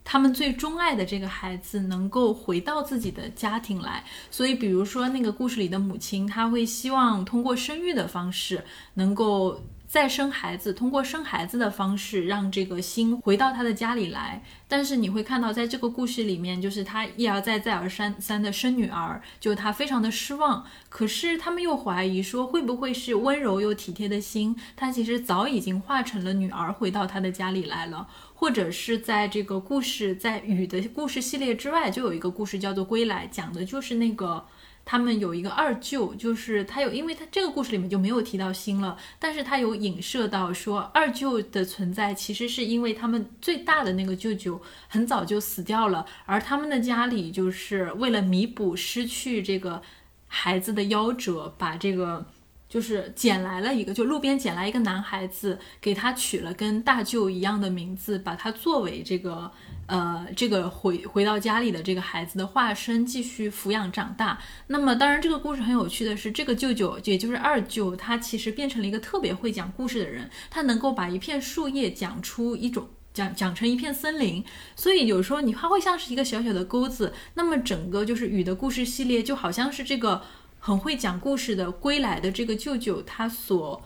他们最钟爱的这个孩子能够回到自己的家庭来。所以，比如说那个故事里的母亲，她会希望通过生育的方式能够。再生孩子，通过生孩子的方式让这个心回到他的家里来。但是你会看到，在这个故事里面，就是他一而再、再而三三的生女儿，就他非常的失望。可是他们又怀疑说，会不会是温柔又体贴的心，他其实早已经化成了女儿回到他的家里来了？或者是在这个故事在雨的故事系列之外，就有一个故事叫做《归来》，讲的就是那个。他们有一个二舅，就是他有，因为他这个故事里面就没有提到心了，但是他有影射到说二舅的存在，其实是因为他们最大的那个舅舅很早就死掉了，而他们的家里就是为了弥补失去这个孩子的夭折，把这个就是捡来了一个，就路边捡来一个男孩子，给他取了跟大舅一样的名字，把他作为这个。呃，这个回回到家里的这个孩子的化身继续抚养长大。那么，当然这个故事很有趣的是，这个舅舅也就是二舅，他其实变成了一个特别会讲故事的人。他能够把一片树叶讲出一种讲讲成一片森林。所以有时候你他会像是一个小小的钩子。那么整个就是雨的故事系列，就好像是这个很会讲故事的归来的这个舅舅他所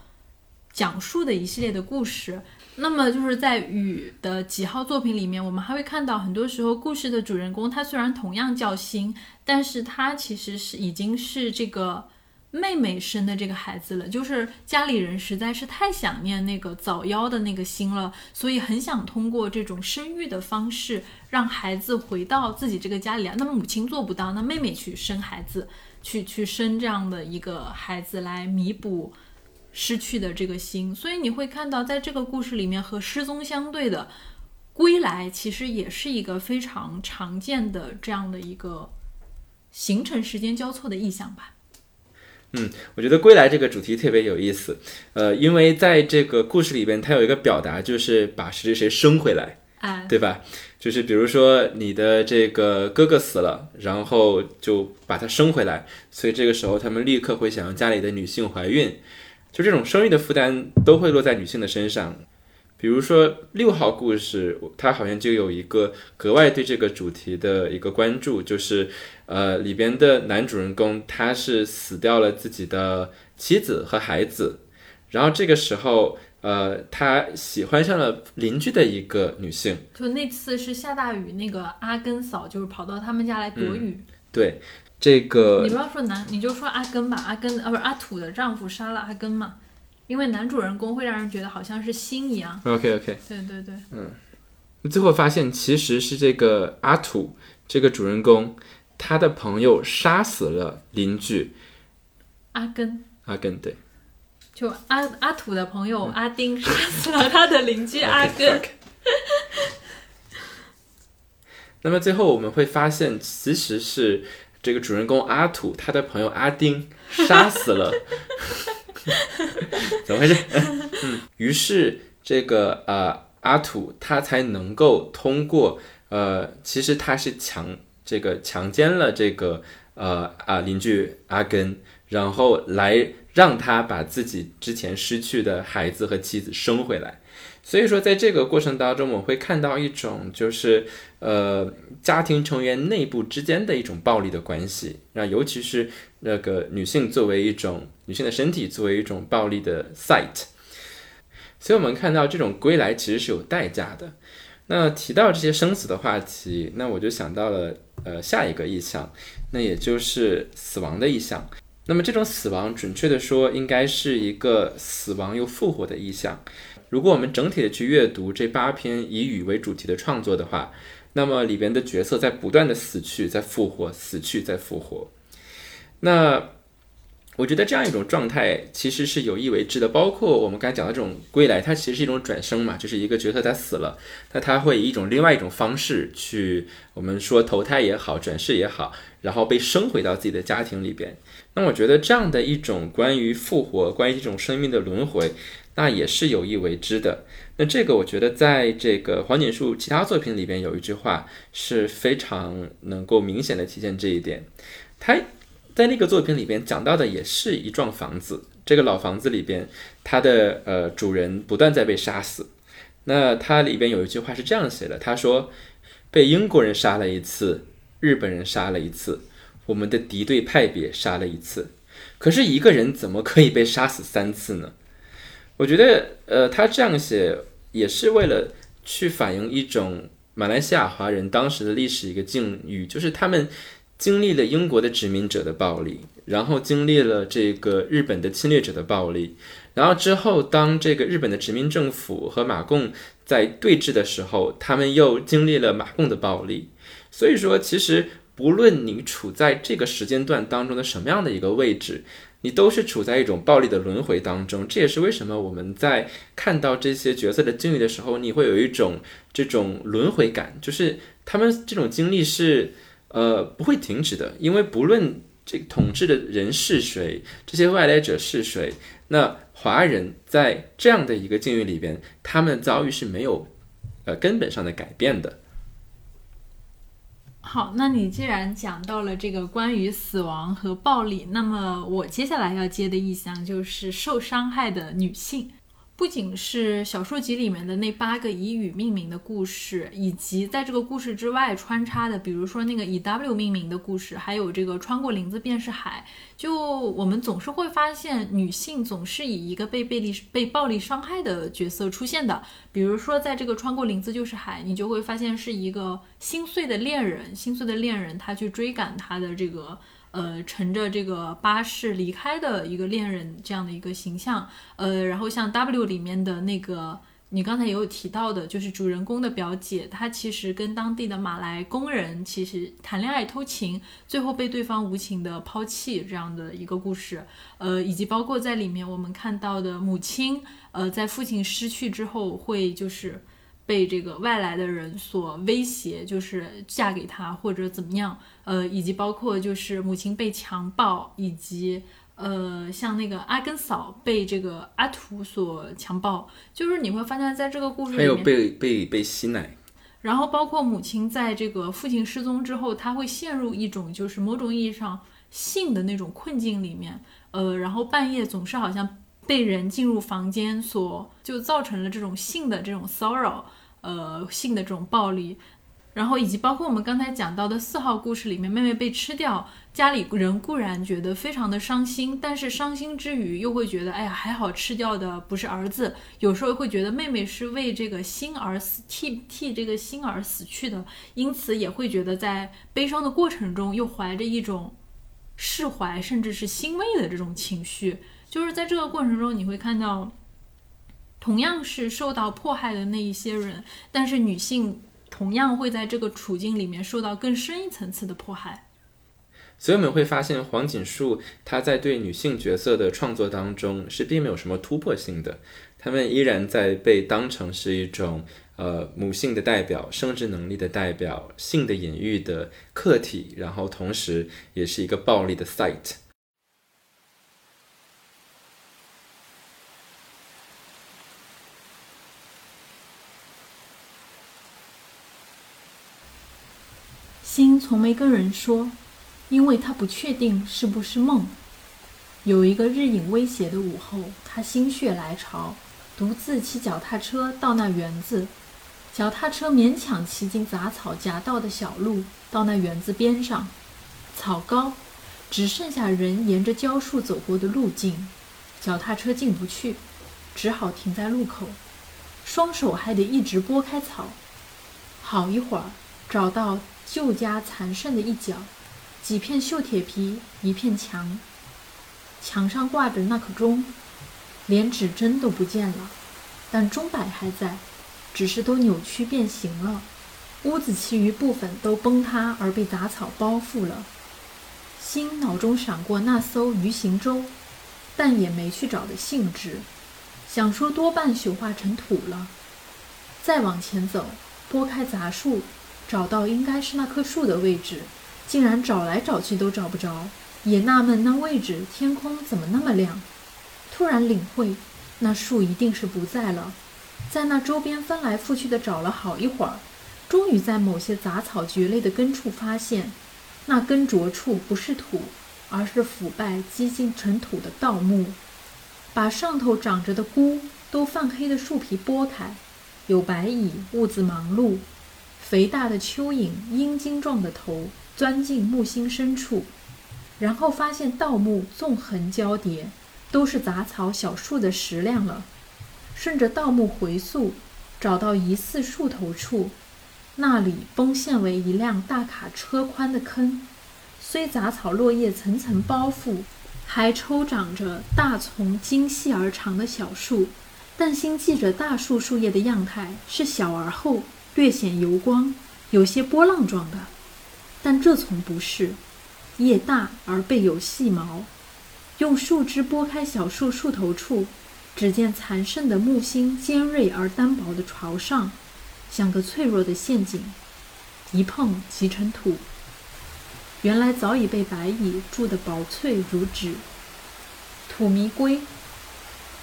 讲述的一系列的故事。那么就是在雨的几号作品里面，我们还会看到很多时候故事的主人公，他虽然同样叫星，但是他其实是已经是这个妹妹生的这个孩子了。就是家里人实在是太想念那个早夭的那个星了，所以很想通过这种生育的方式让孩子回到自己这个家里来。那么母亲做不到，那妹妹去生孩子，去去生这样的一个孩子来弥补。失去的这个心，所以你会看到，在这个故事里面和失踪相对的归来，其实也是一个非常常见的这样的一个形成时间交错的意象吧。嗯，我觉得归来这个主题特别有意思，呃，因为在这个故事里边，它有一个表达，就是把谁谁谁生回来，哎，对吧？就是比如说你的这个哥哥死了，然后就把他生回来，所以这个时候他们立刻会想让家里的女性怀孕。就这种生育的负担都会落在女性的身上，比如说六号故事，它好像就有一个格外对这个主题的一个关注，就是呃里边的男主人公他是死掉了自己的妻子和孩子，然后这个时候呃他喜欢上了邻居的一个女性，就那次是下大雨，那个阿根嫂就是跑到他们家来躲雨，对。这个你不要说男，你就说阿根吧，阿根啊不是阿土的丈夫杀了阿根嘛，因为男主人公会让人觉得好像是心一样。OK OK，对对对，嗯，最后发现其实是这个阿土这个主人公，他的朋友杀死了邻居阿根，阿根，对，就阿阿土的朋友阿丁杀死了他的邻居阿根。那么最后我们会发现，其实是这个主人公阿土他的朋友阿丁杀死了，[laughs] 怎么回事？嗯，[laughs] 于是这个呃阿土他才能够通过呃，其实他是强这个强奸了这个呃啊邻居阿根，然后来让他把自己之前失去的孩子和妻子生回来。所以说，在这个过程当中，我们会看到一种就是呃家庭成员内部之间的一种暴力的关系，那尤其是那个女性作为一种女性的身体作为一种暴力的 site，所以我们看到这种归来其实是有代价的。那提到这些生死的话题，那我就想到了呃下一个意象，那也就是死亡的意象。那么这种死亡，准确的说，应该是一个死亡又复活的意象。如果我们整体的去阅读这八篇以雨为主题的创作的话，那么里边的角色在不断的死去，在复活，死去，再复活。那我觉得这样一种状态其实是有意为之的，包括我们刚才讲的这种归来，它其实是一种转生嘛，就是一个角色他死了，那他会以一种另外一种方式去，我们说投胎也好，转世也好，然后被生回到自己的家庭里边。那我觉得这样的一种关于复活，关于这种生命的轮回，那也是有意为之的。那这个我觉得在这个黄锦树其他作品里边有一句话是非常能够明显的体现这一点，他。在那个作品里边讲到的也是一幢房子，这个老房子里边，它的呃主人不断在被杀死。那它里边有一句话是这样写的，他说：“被英国人杀了一次，日本人杀了一次，我们的敌对派别杀了一次。可是一个人怎么可以被杀死三次呢？”我觉得，呃，他这样写也是为了去反映一种马来西亚华人当时的历史一个境遇，就是他们。经历了英国的殖民者的暴力，然后经历了这个日本的侵略者的暴力，然后之后，当这个日本的殖民政府和马共在对峙的时候，他们又经历了马共的暴力。所以说，其实不论你处在这个时间段当中的什么样的一个位置，你都是处在一种暴力的轮回当中。这也是为什么我们在看到这些角色的经历的时候，你会有一种这种轮回感，就是他们这种经历是。呃，不会停止的，因为不论这统治的人是谁，这些外来者是谁，那华人在这样的一个境遇里边，他们遭遇是没有呃根本上的改变的。好，那你既然讲到了这个关于死亡和暴力，那么我接下来要接的意向就是受伤害的女性。不仅是小说集里面的那八个以雨命名的故事，以及在这个故事之外穿插的，比如说那个以 W 命名的故事，还有这个穿过林子便是海。就我们总是会发现，女性总是以一个被被力被暴力伤害的角色出现的。比如说，在这个穿过林子就是海，你就会发现是一个心碎的恋人，心碎的恋人他去追赶他的这个。呃，乘着这个巴士离开的一个恋人这样的一个形象，呃，然后像 W 里面的那个，你刚才也有提到的，就是主人公的表姐，她其实跟当地的马来工人其实谈恋爱偷情，最后被对方无情的抛弃这样的一个故事，呃，以及包括在里面我们看到的母亲，呃，在父亲失去之后会就是。被这个外来的人所威胁，就是嫁给他或者怎么样，呃，以及包括就是母亲被强暴，以及呃，像那个阿根嫂被这个阿图所强暴，就是你会发现在这个故事里面，还有被被被吸奶，然后包括母亲在这个父亲失踪之后，她会陷入一种就是某种意义上性的那种困境里面，呃，然后半夜总是好像被人进入房间所就造成了这种性的这种骚扰。呃，性的这种暴力，然后以及包括我们刚才讲到的四号故事里面，妹妹被吃掉，家里人固然觉得非常的伤心，但是伤心之余又会觉得，哎呀，还好吃掉的不是儿子，有时候会觉得妹妹是为这个心而死，替替这个心而死去的，因此也会觉得在悲伤的过程中又怀着一种释怀，甚至是欣慰的这种情绪，就是在这个过程中你会看到。同样是受到迫害的那一些人，但是女性同样会在这个处境里面受到更深一层次的迫害。所以我们会发现黄锦树他在对女性角色的创作当中是并没有什么突破性的，他们依然在被当成是一种呃母性的代表、生殖能力的代表、性的隐喻的客体，然后同时也是一个暴力的 site。心从没跟人说，因为他不确定是不是梦。有一个日影威胁的午后，他心血来潮，独自骑脚踏车到那园子。脚踏车勉强骑进杂草夹道的小路，到那园子边上，草高，只剩下人沿着蕉树走过的路径，脚踏车进不去，只好停在路口，双手还得一直拨开草。好一会儿，找到旧家残剩的一角，几片锈铁皮，一片墙。墙上挂着那颗钟，连指针都不见了，但钟摆还在，只是都扭曲变形了。屋子其余部分都崩塌而被杂草包覆了。心脑中闪过那艘鱼行舟，但也没去找的兴致，想说多半朽化成土了。再往前走，拨开杂树，找到应该是那棵树的位置，竟然找来找去都找不着。也纳闷那位置天空怎么那么亮，突然领会，那树一定是不在了。在那周边翻来覆去的找了好一会儿，终于在某些杂草蕨类的根处发现，那根着处不是土，而是腐败积进成土的稻木。把上头长着的菇都泛黑的树皮剥开，有白蚁兀自忙碌，肥大的蚯蚓阴茎状的头钻进木心深处。然后发现盗墓纵横交叠，都是杂草小树的石量了。顺着盗墓回溯，找到疑似树头处，那里崩陷为一辆大卡车宽的坑。虽杂草落叶层层包覆，还抽长着大丛精细而长的小树，但新记着大树树叶的样态是小而厚，略显油光，有些波浪状的。但这丛不是。叶大而背有细毛，用树枝拨开小树树头处，只见残剩的木心尖锐而单薄的朝上，像个脆弱的陷阱，一碰即成土。原来早已被白蚁蛀得薄脆如纸。土迷归，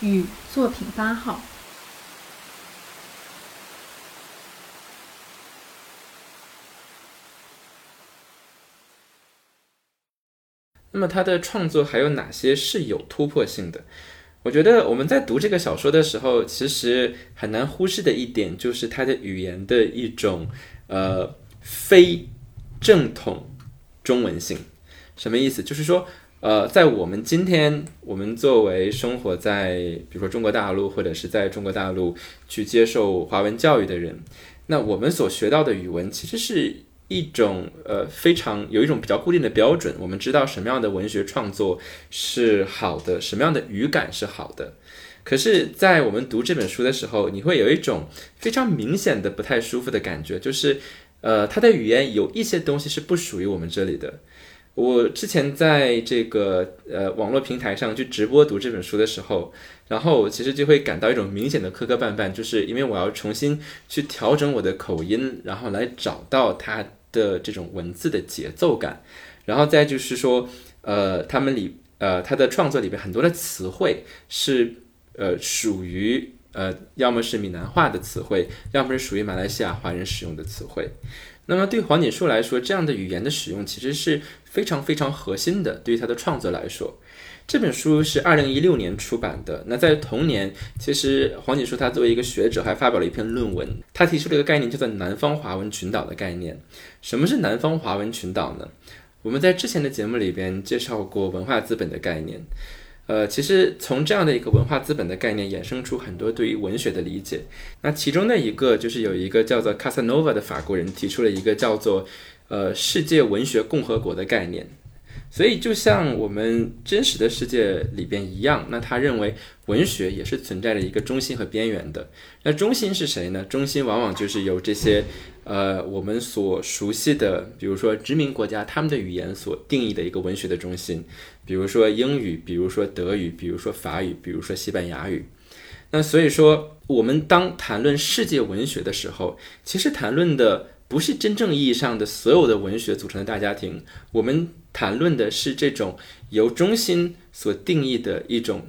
与作品八号。那么他的创作还有哪些是有突破性的？我觉得我们在读这个小说的时候，其实很难忽视的一点就是他的语言的一种呃非正统中文性。什么意思？就是说，呃，在我们今天，我们作为生活在比如说中国大陆或者是在中国大陆去接受华文教育的人，那我们所学到的语文其实是。一种呃非常有一种比较固定的标准，我们知道什么样的文学创作是好的，什么样的语感是好的。可是，在我们读这本书的时候，你会有一种非常明显的不太舒服的感觉，就是呃，它的语言有一些东西是不属于我们这里的。我之前在这个呃网络平台上去直播读这本书的时候，然后其实就会感到一种明显的磕磕绊绊，就是因为我要重新去调整我的口音，然后来找到它。的这种文字的节奏感，然后再就是说，呃，他们里呃他的创作里边很多的词汇是呃属于呃要么是闽南话的词汇，要么是属于马来西亚华人使用的词汇。那么对黄锦树来说，这样的语言的使用其实是非常非常核心的，对于他的创作来说。这本书是二零一六年出版的。那在同年，其实黄锦树他作为一个学者，还发表了一篇论文。他提出了一个概念，叫做“南方华文群岛”的概念。什么是南方华文群岛呢？我们在之前的节目里边介绍过文化资本的概念。呃，其实从这样的一个文化资本的概念衍生出很多对于文学的理解。那其中的一个就是有一个叫做卡萨诺瓦的法国人提出了一个叫做“呃世界文学共和国”的概念。所以，就像我们真实的世界里边一样，那他认为文学也是存在着一个中心和边缘的。那中心是谁呢？中心往往就是由这些呃我们所熟悉的，比如说殖民国家他们的语言所定义的一个文学的中心，比如说英语，比如说德语，比如说法语，比如说西班牙语。那所以说，我们当谈论世界文学的时候，其实谈论的不是真正意义上的所有的文学组成的大家庭，我们谈论的是这种由中心所定义的一种。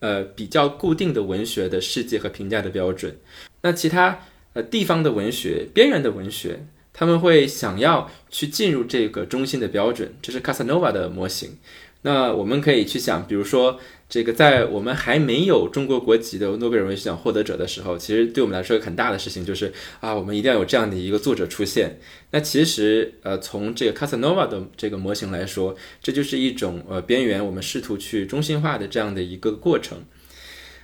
呃，比较固定的文学的世界和评价的标准，那其他呃地方的文学、边缘的文学，他们会想要去进入这个中心的标准，这是 Casanova 的模型。那我们可以去想，比如说。这个在我们还没有中国国籍的诺贝尔文学奖获得者的时候，其实对我们来说很大的事情就是啊，我们一定要有这样的一个作者出现。那其实呃，从这个 Casanova 的这个模型来说，这就是一种呃边缘，我们试图去中心化的这样的一个过程。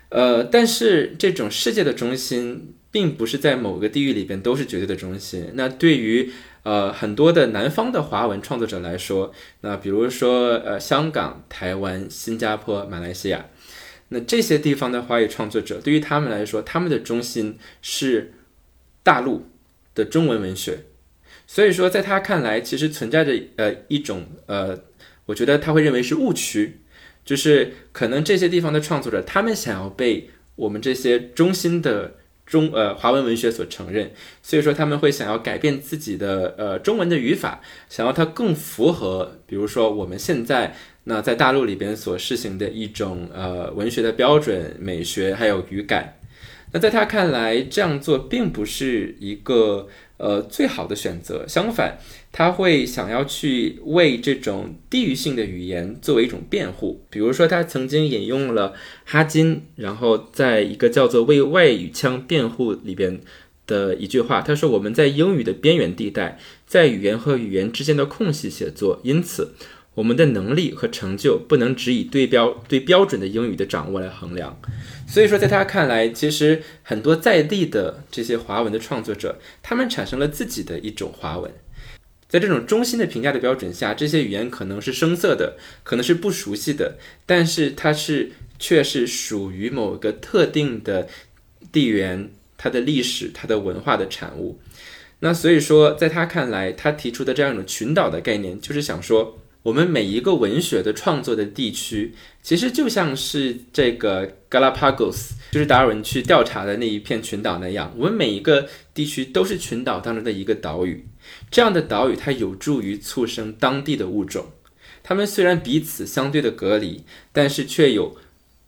呃，但是这种世界的中心，并不是在某个地域里边都是绝对的中心。那对于呃，很多的南方的华文创作者来说，那比如说呃，香港、台湾、新加坡、马来西亚，那这些地方的华语创作者，对于他们来说，他们的中心是大陆的中文文学。所以说，在他看来，其实存在着呃一种呃，我觉得他会认为是误区，就是可能这些地方的创作者，他们想要被我们这些中心的。中呃华文文学所承认，所以说他们会想要改变自己的呃中文的语法，想要它更符合，比如说我们现在那在大陆里边所实行的一种呃文学的标准、美学还有语感。那在他看来，这样做并不是一个呃最好的选择，相反。他会想要去为这种地域性的语言作为一种辩护，比如说他曾经引用了哈金，然后在一个叫做《为外语腔辩护》里边的一句话，他说：“我们在英语的边缘地带，在语言和语言之间的空隙写作，因此我们的能力和成就不能只以对标对标准的英语的掌握来衡量。”所以说，在他看来，其实很多在地的这些华文的创作者，他们产生了自己的一种华文。在这种中心的评价的标准下，这些语言可能是生涩的，可能是不熟悉的，但是它是却是属于某个特定的地缘、它的历史、它的文化的产物。那所以说，在他看来，他提出的这样一种群岛的概念，就是想说。我们每一个文学的创作的地区，其实就像是这个 Galapagos，就是达尔文去调查的那一片群岛那样。我们每一个地区都是群岛当中的一个岛屿，这样的岛屿它有助于促生当地的物种。它们虽然彼此相对的隔离，但是却有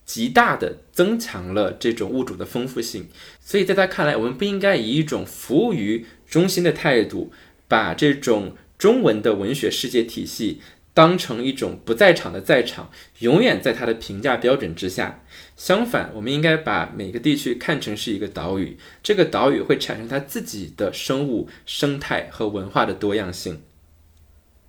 极大的增强了这种物种的丰富性。所以在他看来，我们不应该以一种服务于中心的态度，把这种中文的文学世界体系。当成一种不在场的在场，永远在他的评价标准之下。相反，我们应该把每个地区看成是一个岛屿，这个岛屿会产生它自己的生物生态和文化的多样性。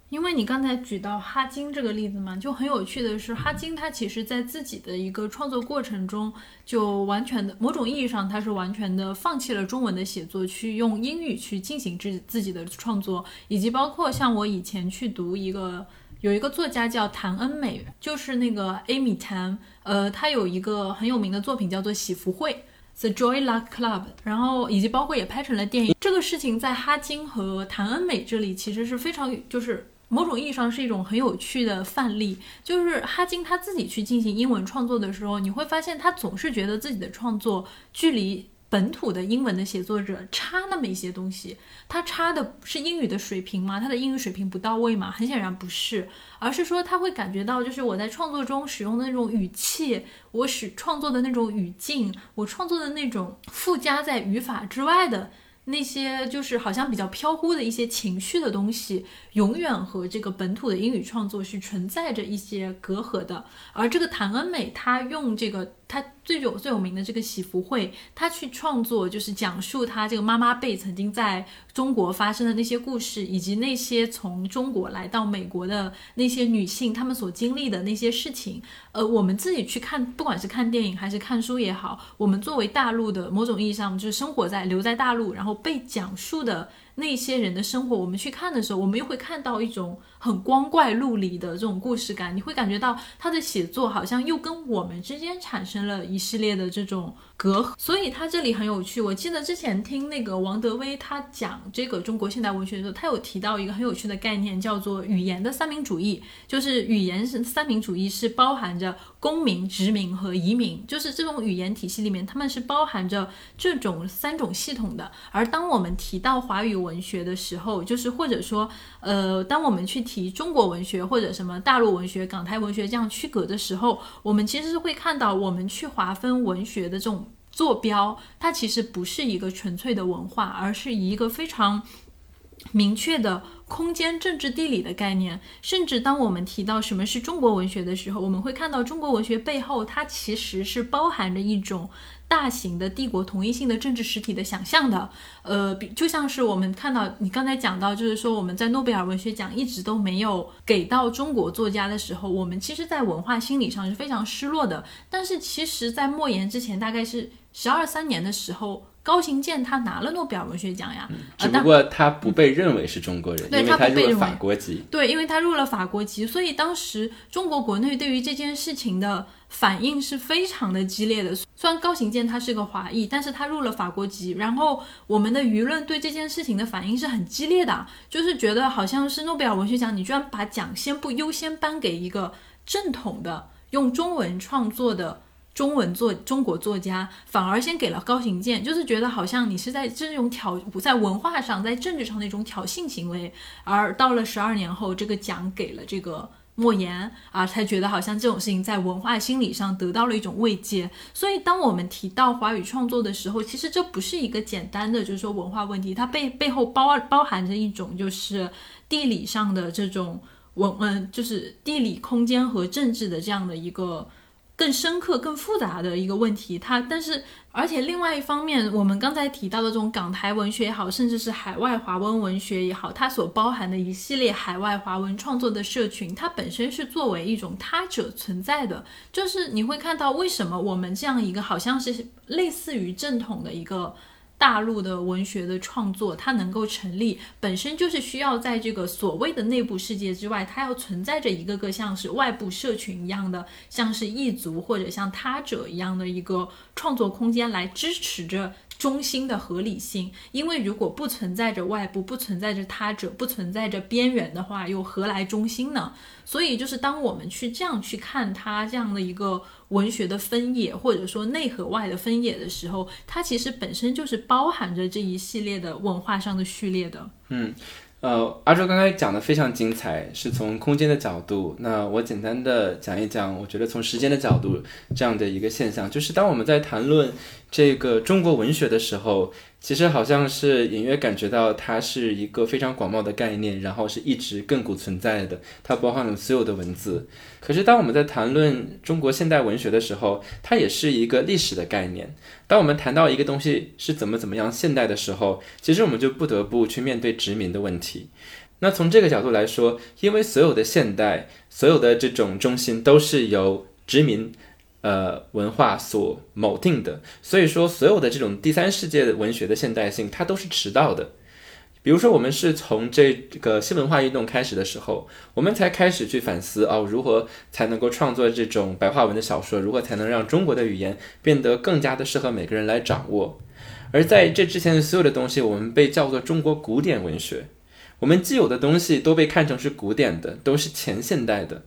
因为你刚才举到哈金这个例子嘛，就很有趣的是，哈金他其实在自己的一个创作过程中，就完全的某种意义上，他是完全的放弃了中文的写作，去用英语去进行自自己的创作，以及包括像我以前去读一个。有一个作家叫谭恩美，就是那个 Amy Tan，呃，他有一个很有名的作品叫做《喜福会》（The Joy Luck Club），然后以及包括也拍成了电影。这个事情在哈金和谭恩美这里其实是非常，就是某种意义上是一种很有趣的范例。就是哈金他自己去进行英文创作的时候，你会发现他总是觉得自己的创作距离。本土的英文的写作者差那么一些东西，他差的是英语的水平吗？他的英语水平不到位吗？很显然不是，而是说他会感觉到，就是我在创作中使用的那种语气，我使创作的那种语境，我创作的那种附加在语法之外的。那些就是好像比较飘忽的一些情绪的东西，永远和这个本土的英语创作是存在着一些隔阂的。而这个谭恩美，她用这个他最有最有名的这个喜福会，他去创作，就是讲述他这个妈妈辈曾经在中国发生的那些故事，以及那些从中国来到美国的那些女性，她们所经历的那些事情。呃，我们自己去看，不管是看电影还是看书也好，我们作为大陆的某种意义上，就是生活在留在大陆，然后。被讲述的那些人的生活，我们去看的时候，我们又会看到一种很光怪陆离的这种故事感。你会感觉到他的写作好像又跟我们之间产生了一系列的这种隔阂。所以他这里很有趣。我记得之前听那个王德威他讲这个中国现代文学的时候，他有提到一个很有趣的概念，叫做语言的三民主义。就是语言是三民主义，是包含着公民、殖民和移民，就是这种语言体系里面，他们是包含着这种三种系统的。而当我们提到华语文学的时候，就是或者说，呃，当我们去提中国文学或者什么大陆文学、港台文学这样区隔的时候，我们其实是会看到，我们去划分文学的这种坐标，它其实不是一个纯粹的文化，而是一个非常明确的空间、政治、地理的概念。甚至当我们提到什么是中国文学的时候，我们会看到中国文学背后，它其实是包含着一种。大型的帝国同一性的政治实体的想象的，呃，比就像是我们看到你刚才讲到，就是说我们在诺贝尔文学奖一直都没有给到中国作家的时候，我们其实，在文化心理上是非常失落的。但是，其实，在莫言之前，大概是十二三年的时候。高行健他拿了诺贝尔文学奖呀，只不过他不被认为是中国人，因为他入了法国籍。对，因为他入了法国籍，所以当时中国国内对于这件事情的反应是非常的激烈的。虽然高行健他是个华裔，但是他入了法国籍，然后我们的舆论对这件事情的反应是很激烈的，就是觉得好像是诺贝尔文学奖，你居然把奖先不优先颁给一个正统的用中文创作的。中文作中国作家反而先给了高行健，就是觉得好像你是在这种挑不在文化上，在政治上的一种挑衅行为。而到了十二年后，这个奖给了这个莫言啊，才觉得好像这种事情在文化心理上得到了一种慰藉。所以，当我们提到华语创作的时候，其实这不是一个简单的就是说文化问题，它背背后包包含着一种就是地理上的这种文嗯，就是地理空间和政治的这样的一个。更深刻、更复杂的一个问题，它但是而且另外一方面，我们刚才提到的这种港台文学也好，甚至是海外华文文学也好，它所包含的一系列海外华文创作的社群，它本身是作为一种他者存在的。就是你会看到，为什么我们这样一个好像是类似于正统的一个。大陆的文学的创作，它能够成立，本身就是需要在这个所谓的内部世界之外，它要存在着一个个像是外部社群一样的，像是异族或者像他者一样的一个创作空间来支持着。中心的合理性，因为如果不存在着外部，不存在着他者，不存在着边缘的话，又何来中心呢？所以，就是当我们去这样去看它这样的一个文学的分野，或者说内和外的分野的时候，它其实本身就是包含着这一系列的文化上的序列的。嗯。呃，阿周刚才讲的非常精彩，是从空间的角度。那我简单的讲一讲，我觉得从时间的角度，这样的一个现象，就是当我们在谈论这个中国文学的时候。其实好像是隐约感觉到它是一个非常广袤的概念，然后是一直亘古存在的，它包含了所有的文字。可是当我们在谈论中国现代文学的时候，它也是一个历史的概念。当我们谈到一个东西是怎么怎么样现代的时候，其实我们就不得不去面对殖民的问题。那从这个角度来说，因为所有的现代，所有的这种中心都是由殖民。呃，文化所某定的，所以说所有的这种第三世界的文学的现代性，它都是迟到的。比如说，我们是从这个新文化运动开始的时候，我们才开始去反思哦，如何才能够创作这种白话文的小说，如何才能让中国的语言变得更加的适合每个人来掌握。而在这之前的所有的东西，我们被叫做中国古典文学，我们既有的东西都被看成是古典的，都是前现代的。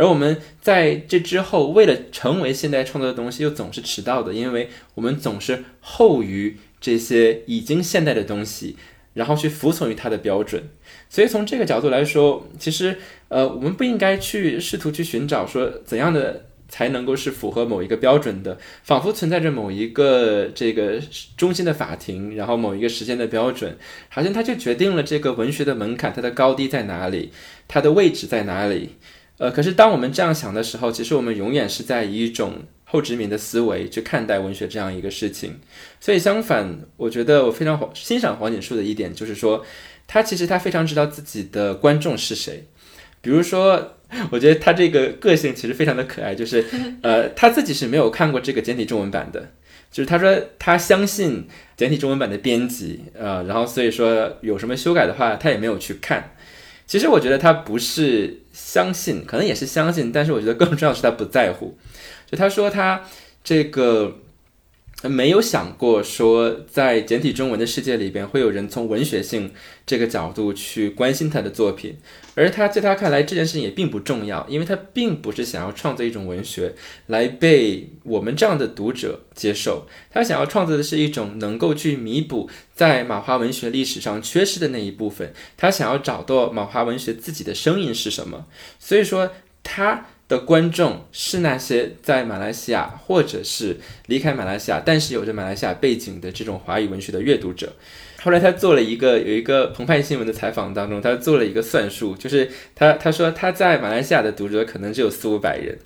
而我们在这之后，为了成为现代创作的东西，又总是迟到的，因为我们总是后于这些已经现代的东西，然后去服从于它的标准。所以从这个角度来说，其实呃，我们不应该去试图去寻找说怎样的才能够是符合某一个标准的，仿佛存在着某一个这个中心的法庭，然后某一个时间的标准，好像它就决定了这个文学的门槛，它的高低在哪里，它的位置在哪里。呃，可是当我们这样想的时候，其实我们永远是在以一种后殖民的思维去看待文学这样一个事情。所以相反，我觉得我非常欣赏黄锦树的一点，就是说他其实他非常知道自己的观众是谁。比如说，我觉得他这个个性其实非常的可爱，就是 [laughs] 呃他自己是没有看过这个简体中文版的，就是他说他相信简体中文版的编辑，呃，然后所以说有什么修改的话，他也没有去看。其实我觉得他不是相信，可能也是相信，但是我觉得更重要的是他不在乎。就他说他这个没有想过说，在简体中文的世界里边，会有人从文学性这个角度去关心他的作品，而他在他看来，这件事情也并不重要，因为他并不是想要创作一种文学来被我们这样的读者接受，他想要创作的是一种能够去弥补在马华文学历史上缺失的那一部分，他想要找到马华文学自己的声音是什么，所以说他。的观众是那些在马来西亚或者是离开马来西亚，但是有着马来西亚背景的这种华语文学的阅读者。后来他做了一个有一个澎湃新闻的采访当中，他做了一个算术，就是他他说他在马来西亚的读者可能只有四五百人。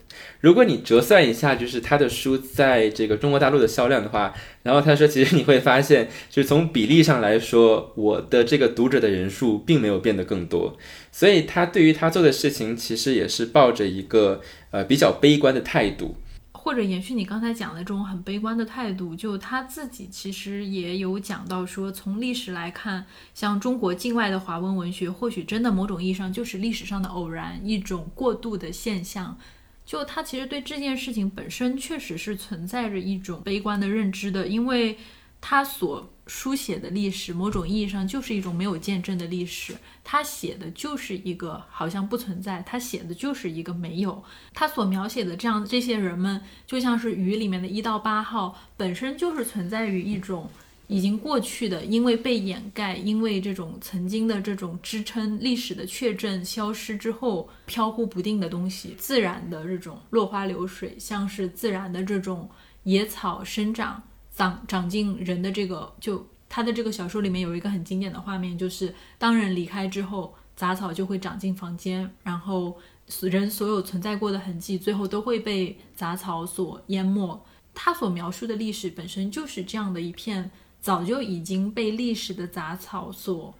如果你折算一下，就是他的书在这个中国大陆的销量的话，然后他说，其实你会发现，就是从比例上来说，我的这个读者的人数并没有变得更多。所以他对于他做的事情，其实也是抱着一个呃比较悲观的态度。或者延续你刚才讲的这种很悲观的态度，就他自己其实也有讲到说，从历史来看，像中国境外的华文文学，或许真的某种意义上就是历史上的偶然，一种过渡的现象。就他其实对这件事情本身确实是存在着一种悲观的认知的，因为他所书写的历史，某种意义上就是一种没有见证的历史。他写的就是一个好像不存在，他写的就是一个没有。他所描写的这样这些人们，就像是鱼里面的一到八号，本身就是存在于一种。已经过去的，因为被掩盖，因为这种曾经的这种支撑历史的确证消失之后，飘忽不定的东西，自然的这种落花流水，像是自然的这种野草生长，长长进人的这个，就他的这个小说里面有一个很经典的画面，就是当人离开之后，杂草就会长进房间，然后人所有存在过的痕迹，最后都会被杂草所淹没。他所描述的历史本身就是这样的一片。早就已经被历史的杂草所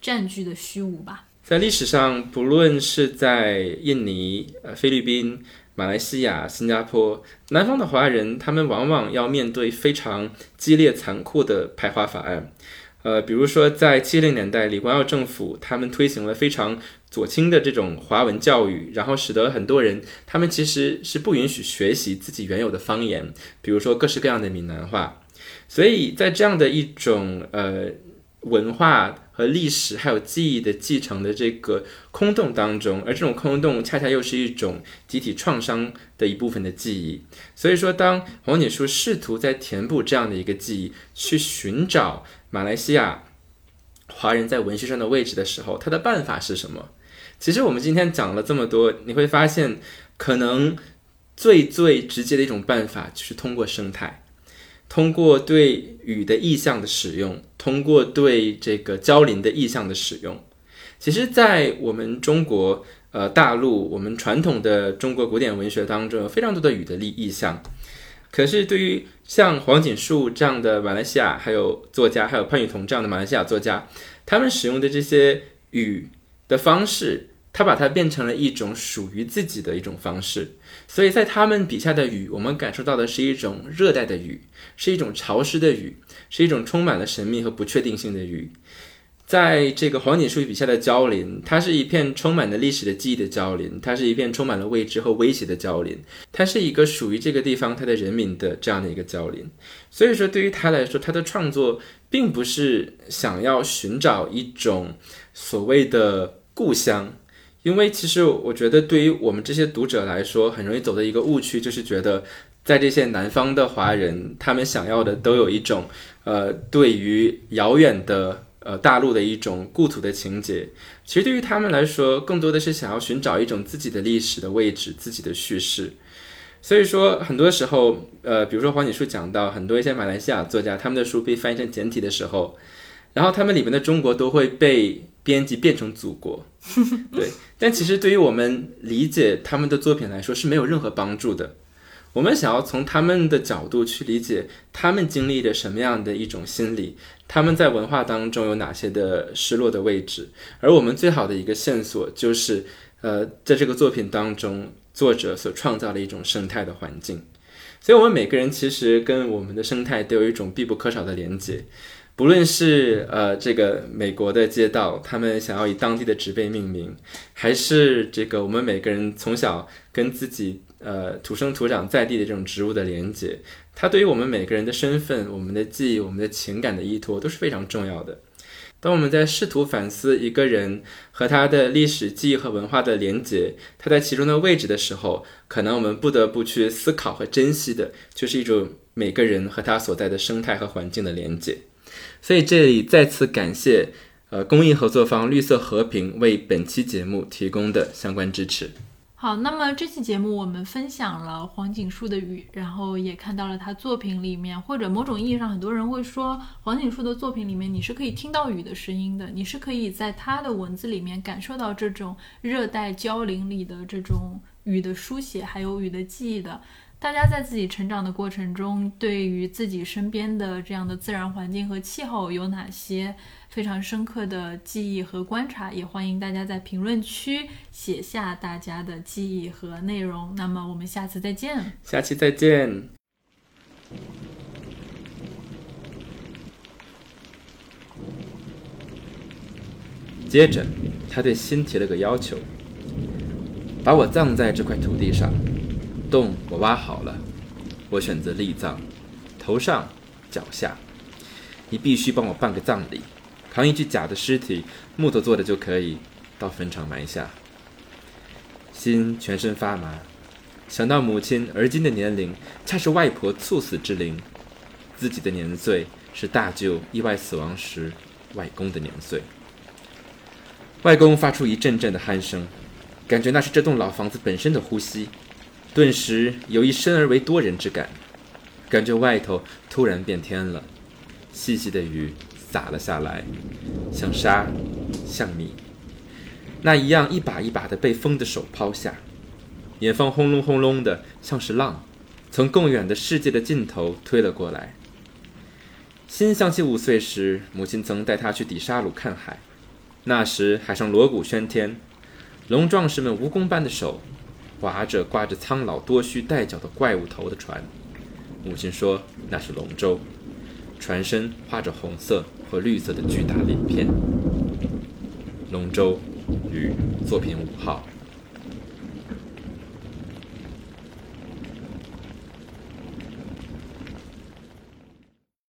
占据的虚无吧。在历史上，不论是在印尼、呃菲律宾、马来西亚、新加坡，南方的华人，他们往往要面对非常激烈、残酷的排华法案。呃，比如说在七零年代，李光耀政府他们推行了非常左倾的这种华文教育，然后使得很多人他们其实是不允许学习自己原有的方言，比如说各式各样的闽南话。所以在这样的一种呃文化和历史还有记忆的继承的这个空洞当中，而这种空洞恰恰又是一种集体创伤的一部分的记忆。所以说，当黄锦书试图在填补这样的一个记忆，去寻找马来西亚华人在文学上的位置的时候，他的办法是什么？其实我们今天讲了这么多，你会发现，可能最最直接的一种办法就是通过生态。通过对雨的意象的使用，通过对这个交林的意象的使用，其实，在我们中国呃大陆，我们传统的中国古典文学当中，有非常多的雨的意意象。可是，对于像黄锦树这样的马来西亚还有作家，还有潘雨桐这样的马来西亚作家，他们使用的这些雨的方式。他把它变成了一种属于自己的一种方式，所以在他们笔下的雨，我们感受到的是一种热带的雨，是一种潮湿的雨，是一种充满了神秘和不确定性的雨。在这个黄锦树笔下的蕉林，它是一片充满了历史的记忆的蕉林，它是一片充满了未知和威胁的蕉林，它是一个属于这个地方它的人民的这样的一个蕉林。所以说，对于他来说，他的创作并不是想要寻找一种所谓的故乡。因为其实我觉得，对于我们这些读者来说，很容易走的一个误区，就是觉得在这些南方的华人，他们想要的都有一种，呃，对于遥远的呃大陆的一种故土的情节。其实对于他们来说，更多的是想要寻找一种自己的历史的位置、自己的叙事。所以说，很多时候，呃，比如说黄锦书讲到很多一些马来西亚作家，他们的书被翻译成简体的时候，然后他们里面的中国都会被。编辑变成祖国，[laughs] 对，但其实对于我们理解他们的作品来说是没有任何帮助的。我们想要从他们的角度去理解他们经历的什么样的一种心理，他们在文化当中有哪些的失落的位置，而我们最好的一个线索就是，呃，在这个作品当中，作者所创造的一种生态的环境。所以，我们每个人其实跟我们的生态都有一种必不可少的连接。不论是呃这个美国的街道，他们想要以当地的植被命名，还是这个我们每个人从小跟自己呃土生土长在地的这种植物的连接，它对于我们每个人的身份、我们的记忆、我们的情感的依托都是非常重要的。当我们在试图反思一个人和他的历史记忆和文化的连接，他在其中的位置的时候，可能我们不得不去思考和珍惜的，就是一种每个人和他所在的生态和环境的连接。所以这里再次感谢呃公益合作方绿色和平为本期节目提供的相关支持。好，那么这期节目我们分享了黄锦树的雨，然后也看到了他作品里面，或者某种意义上，很多人会说黄锦树的作品里面，你是可以听到雨的声音的，你是可以在他的文字里面感受到这种热带郊林里的这种雨的书写，还有雨的记忆的。大家在自己成长的过程中，对于自己身边的这样的自然环境和气候有哪些非常深刻的记忆和观察？也欢迎大家在评论区写下大家的记忆和内容。那么我们下次再见，下期再见。接着，他对心提了个要求，把我葬在这块土地上。洞我挖好了，我选择立葬，头上、脚下。你必须帮我办个葬礼，扛一具假的尸体，木头做的就可以，到坟场埋下。心全身发麻，想到母亲而今的年龄，恰是外婆猝死之龄，自己的年岁是大舅意外死亡时外公的年岁。外公发出一阵阵的鼾声，感觉那是这栋老房子本身的呼吸。顿时有一生而为多人之感，感觉外头突然变天了，细细的雨洒了下来，像沙，像米，那一样一把一把的被风的手抛下，远方轰隆轰隆的，像是浪，从更远的世界的尽头推了过来。心想起五岁时，母亲曾带他去底沙鲁看海，那时海上锣鼓喧天，龙壮士们蜈蚣般的手。划着挂着苍老多须带角的怪物头的船，母亲说那是龙舟，船身画着红色和绿色的巨大鳞片。龙舟，与作品五号。